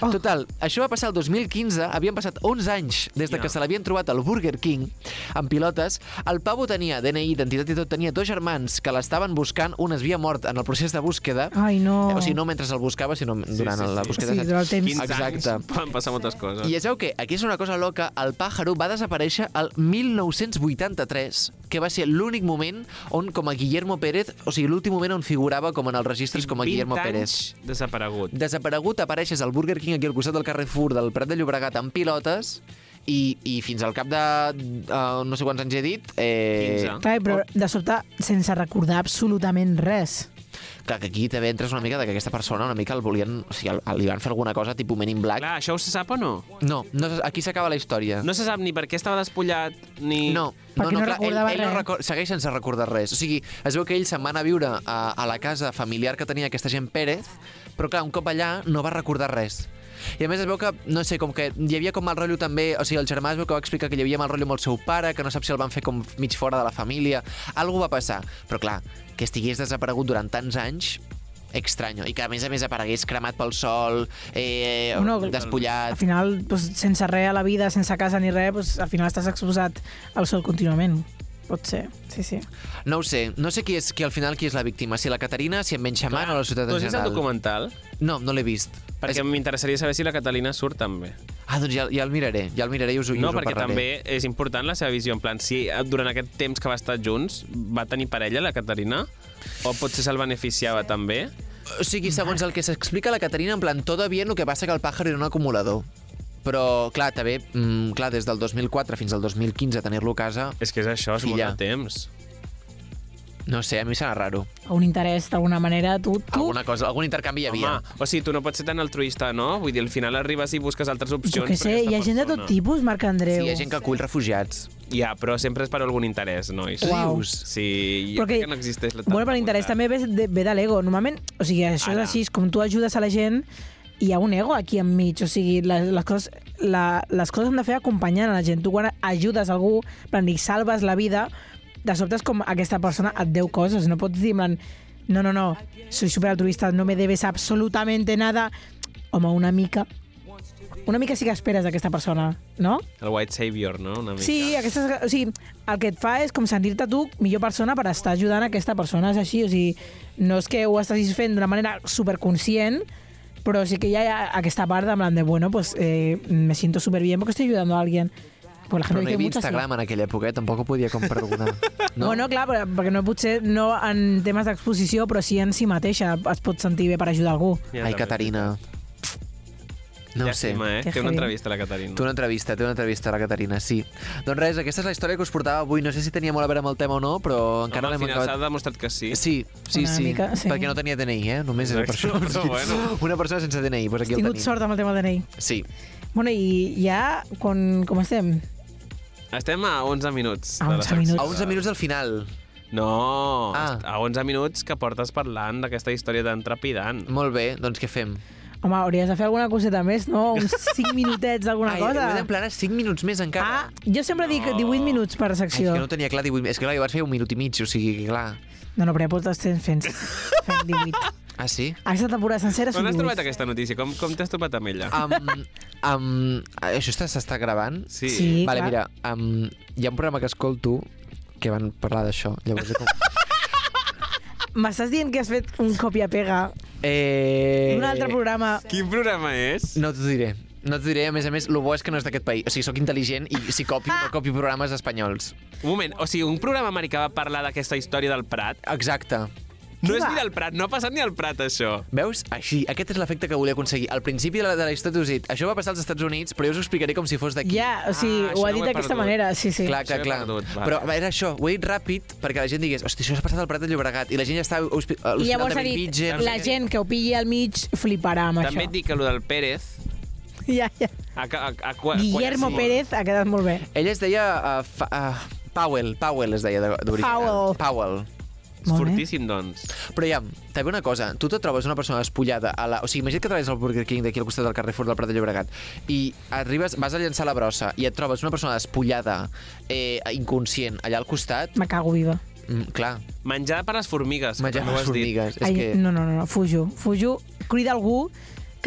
Oh. Total, això va passar el 2015, havien passat 11 anys des de Ja. que se l'havien trobat al Burger King amb pilotes. El pavo tenia DNI, identitat i tot, tenia dos germans que l'estaven buscant, un es havia mort en el procés de búsqueda, Ai, no. o sigui, no mentre el buscava, sinó durant sí, la sí. búsqueda. Sí, durant el temps. 15 Exacte. anys poden passar moltes coses. I ja sabeu què? Aquí és una cosa loca. El pàjaro va desaparèixer el 1983, que va ser l'únic moment on, com a Guillermo Pérez, o sigui, l'últim moment on figurava com en els registres com a 20 Guillermo anys Pérez. desaparegut. Desaparegut, apareixes al Burger King aquí al costat del Carrefour del Prat de Llobregat amb pilotes i, i fins al cap de uh, no sé quants anys he dit... Eh, 15. Clar, però de sobte sense recordar absolutament res. Clar, que aquí també entres una mica de que aquesta persona una mica el volien... O sigui, el, el, li van fer alguna cosa tipus Men in Black. Clar, això ho se sap o no? No, no, aquí s'acaba la història. No se sap ni per què estava despullat, ni... No, Perquè no ell, recordava ell no res. record, segueix sense recordar res. O sigui, es veu que ell se'n va anar a viure a, a la casa familiar que tenia aquesta gent Pérez, però clar, un cop allà no va recordar res. I a més es veu que, no sé, com que hi havia com mal rotllo també, o sigui, el germà es veu que va explicar que hi havia mal rotllo amb el seu pare, que no sap si el van fer com mig fora de la família, algú va passar. Però clar, que estigués desaparegut durant tants anys, extraño. I que a més a més aparegués cremat pel sol, eh, Bueno, despullat... Al final, pues, sense res a la vida, sense casa ni res, pues, al final estàs exposat al sol contínuament. Pot ser, sí, sí. No ho sé, no sé qui és qui al final qui és la víctima, si la Caterina, si en Benjamin o la ciutat Tu en has vist el general. documental? No, no l'he vist. Perquè És- m'interessaria saber si la Catalina surt també. Ah, doncs ja, ja el miraré, ja el miraré i us, i No, us ho perquè parlaré. també és important la seva visió. En plan, si eh, durant aquest temps que va estar junts va tenir parella, la Caterina? O potser se'l beneficiava també? O sigui, segons el que s'explica la Caterina, en plan, todo bien, lo que passa que el pájaro era un acumulador. Però, clar, també, mm, clar, des del 2004 fins al 2015 tenir-lo a casa, És que és això, és Filla. molt de temps. no sé, a mi serà raro. Un interès, d'alguna manera, tu... tu Alguna cosa, algun intercanvi hi havia. Home, o sigui, tu no pots ser tan altruista, no? Vull dir, al final arribes i busques altres opcions. jo què sé, hi ha gent de tot persona. tipus, Marc Andreu. Sí, hi ha gent que acull refugiats. Ja, però sempre és per algun interès, nois. Uau. Sí, jo Però crec que no existeix la Bueno, però l'interès també ve, de, ve de l'ego. Normalment, o sigui, això Ara. és així, com tu ajudes a la gent, hi ha un ego aquí enmig, o sigui, les, les, coses, la, les coses han de fer acompanyant a la gent. Tu quan ajudes algú, plan, li salves la vida, de sobte és com aquesta persona et deu coses, no pots dir, plan, no, no, no, soy super altruista, no me debes absolutamente nada. Home, una mica, una mica sí que esperes d'aquesta persona, no? El white savior, no? Una mica. Sí, aquestes, o sigui, el que et fa és com sentir-te tu millor persona per estar ajudant aquesta persona, és així, o sigui, no és que ho estàs fent d'una manera superconscient, però sí que hi ha aquesta part de, en plan de bueno, pues eh, me siento súper bien porque estoy ayudando a alguien. Pues la Però gente no hi havia. Instagram en aquella època, eh? tampoc ho podia com perdonar. No? Bueno, clar, però- perquè no potser no en temes d'exposició, però sí en si mateixa es pot sentir bé per ajudar algú. Ja, Ai, també. No ho sé. Llàstima, eh? Que Té una entrevista a la Caterina. Té una entrevista, té una entrevista a la Caterina, sí. Doncs res, aquesta és la història que us portava avui. No sé si tenia molt a veure amb el tema o no, però encara l'hem final s'ha acabat... demostrat que sí. Sí, sí, Una sí, mica, sí. perquè no tenia DNI, eh? Només era per això. Però bueno. Una persona sense DNI, doncs aquí Has el tingut sort amb el tema del DNI. Sí. Bueno, i ja, quan, com estem? Estem a 11 minuts. A de la 11 secció. minuts. A 11 minuts del final. No, Ah. a 11 minuts que portes parlant d'aquesta història tan trepidant. Molt bé, doncs què fem? Home, hauries de fer alguna coseta més, no? Uns 5 minutets d'alguna Ai, cosa. ho he d'emplenar 5 minuts més encara. Ah, jo sempre dic 18 minuts per Ai, és secció. que no tenia clar 18 És que clar, jo vaig fer un minut i mig, o sigui, clar. No, no, però ja portes temps fent, fent 18. Ah, sí? Aquesta temporada sencera Quan són has trobat 18. aquesta notícia? Com, com t'has trobat amb ella? Um, um, això està- s'està gravant? Sí. Sí. vale, clar. mira, um, hi ha un programa que escolto que van parlar d'això. Llavors, com... M'estàs dient que has fet un còpia-pega eh... d'un altre programa? Quin programa és? No t'ho diré. No t'ho diré, a més a més, el bo és que no és d'aquest país. O sigui, sóc intel·ligent i si copio, no copio programes espanyols. Un moment, o sigui, un programa americà va parlar d'aquesta història del Prat. Exacte. No és va? ni del Prat, no ha passat ni al Prat, això. Veus? Així, aquest és l'efecte que volia aconseguir. Al principi de la, de la història us he dit, això va passar als Estats Units, però jo us ho explicaré com si fos d'aquí. Ja, o sigui, Ah, ho ha no dit d'aquesta manera, sí, sí. Clar, clar, clar. perdut, vale. Però era això, ho he dit ràpid perquè la gent digués, hosti, això s'ha passat al Prat de Llobregat, i la gent ja estava a l'Hospital llavors de ha dit, Bellvitge. no la què. gent que ho pilli al mig fliparà amb També et això. dic que el del Pérez... Ja, ja. A, a, a, a, Guillermo Pérez ha quedat molt bé. Ell es deia uh, fa, uh, Powell, Powell es deia de- d'original. Powell. Powell. És Molt bé. fortíssim, doncs. Però ja, també una cosa, tu te trobes una persona despullada a la... O sigui, imagina't que treballes al Burger King d'aquí al costat del Carrefour del Prat de Llobregat i arribes, vas a llançar la brossa i et trobes una persona despullada, eh, inconscient, allà al costat, Me cago viva. Mm, clar, Menjar per les formigues. menjar no ho les has dit. formigues. És Ai, que... no, no, no, fujo. Fujo, crida algú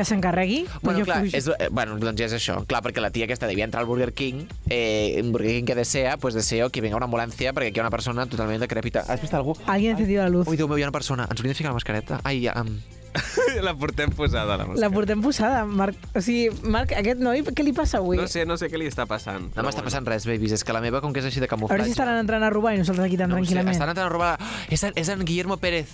que s'encarregui, però Bueno, clar, és, eh, bueno, doncs ja és això. Clar, perquè la tia aquesta devia entrar al Burger King, eh, en Burger King que desea, pues deseo que venga una ambulancia perquè aquí hi ha una persona totalment decrèpita. Has vist algú? Alguien ha encendido la luz. Ui, Déu meu, hi ha una persona. Ens hauríem de ficar la mascareta. Ai, ja, um... la portem posada, la La mascareta. portem posada, Marc. O sigui, Marc, aquest noi, què li passa avui? No sé, no sé què li està passant. No m'està passant res, babies. És que la meva, com que és així de A veure camuflatge... si estaran entrant a robar i nosaltres aquí tan no ho sé, tranquil·lament. estan entrant a robar... És en, és en Guillermo Pérez.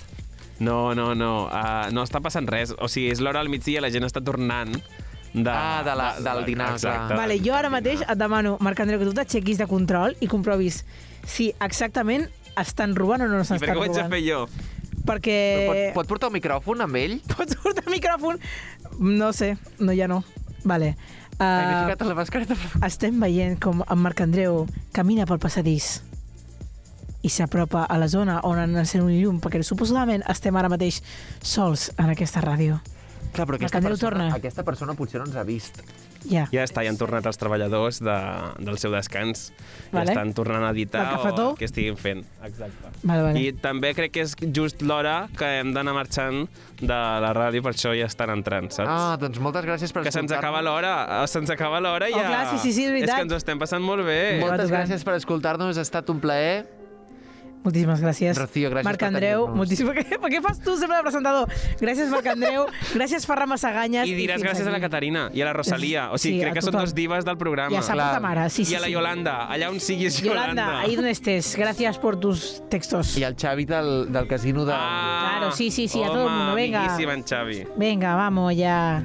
No, no, no. Uh, no està passant res. O sigui, és l'hora al migdia, la gent està tornant de... Ah, de la- del dinar, Exacte. Vale, jo ara mateix et demano, Marc Andreu, que tu t'aixequis de control i comprovis si exactament estan robant o no I estan per què ho haig de robant. fer jo? Perquè... Pot, pot portar un micròfon amb ell? Pots portar el micròfon? No sé, no, ja no. Vale. Ai, Uh, ficat a la mascareta. estem veient com en Marc Andreu camina pel passadís i s'apropa a la zona on han encén un llum, perquè suposadament estem ara mateix sols en aquesta ràdio. Clar, però aquesta persona, torna. aquesta persona potser no ens ha vist. Ja. Ja està, ja han tornat els treballadors de, del seu descans. Vale. Ja estan tornant a editar o el que estiguin fent. Exacte. Vale, vale. I també crec que és just l'hora que hem d'anar marxant de la ràdio, per això ja estan entrant, saps? Ah, doncs moltes gràcies per que se'ns acaba l'hora, eh, se'ns acaba l'hora i Oh, ja... clar, sí, sí, sí, és veritat. És que ens ho estem passant molt bé. Molt- Moltes gràcies per escoltar-nos, ha estat un plaer. Moltíssimes gràcies. Rocío, gràcies Marc per Andreu, moltíssimes... Per què, per què fas tu sempre de presentador? Gràcies, Marc Andreu. gràcies, Ferran Massaganyes. I diràs fins gràcies a la aquí. Caterina i a la Rosalia. O sigui, Sí, crec a que són dos divas del programa. I a sa puta mare, sí, sí. I a la sí. Yolanda, allà on siguis Yolanda. Yolanda, ahí donde estés. Gracias por tus textos. I el Xavi del, del casino de... Ah, Claro, sí, sí, sí, a home, todo el mundo, venga. amiguíssim en Xavi. Venga, vamos ya.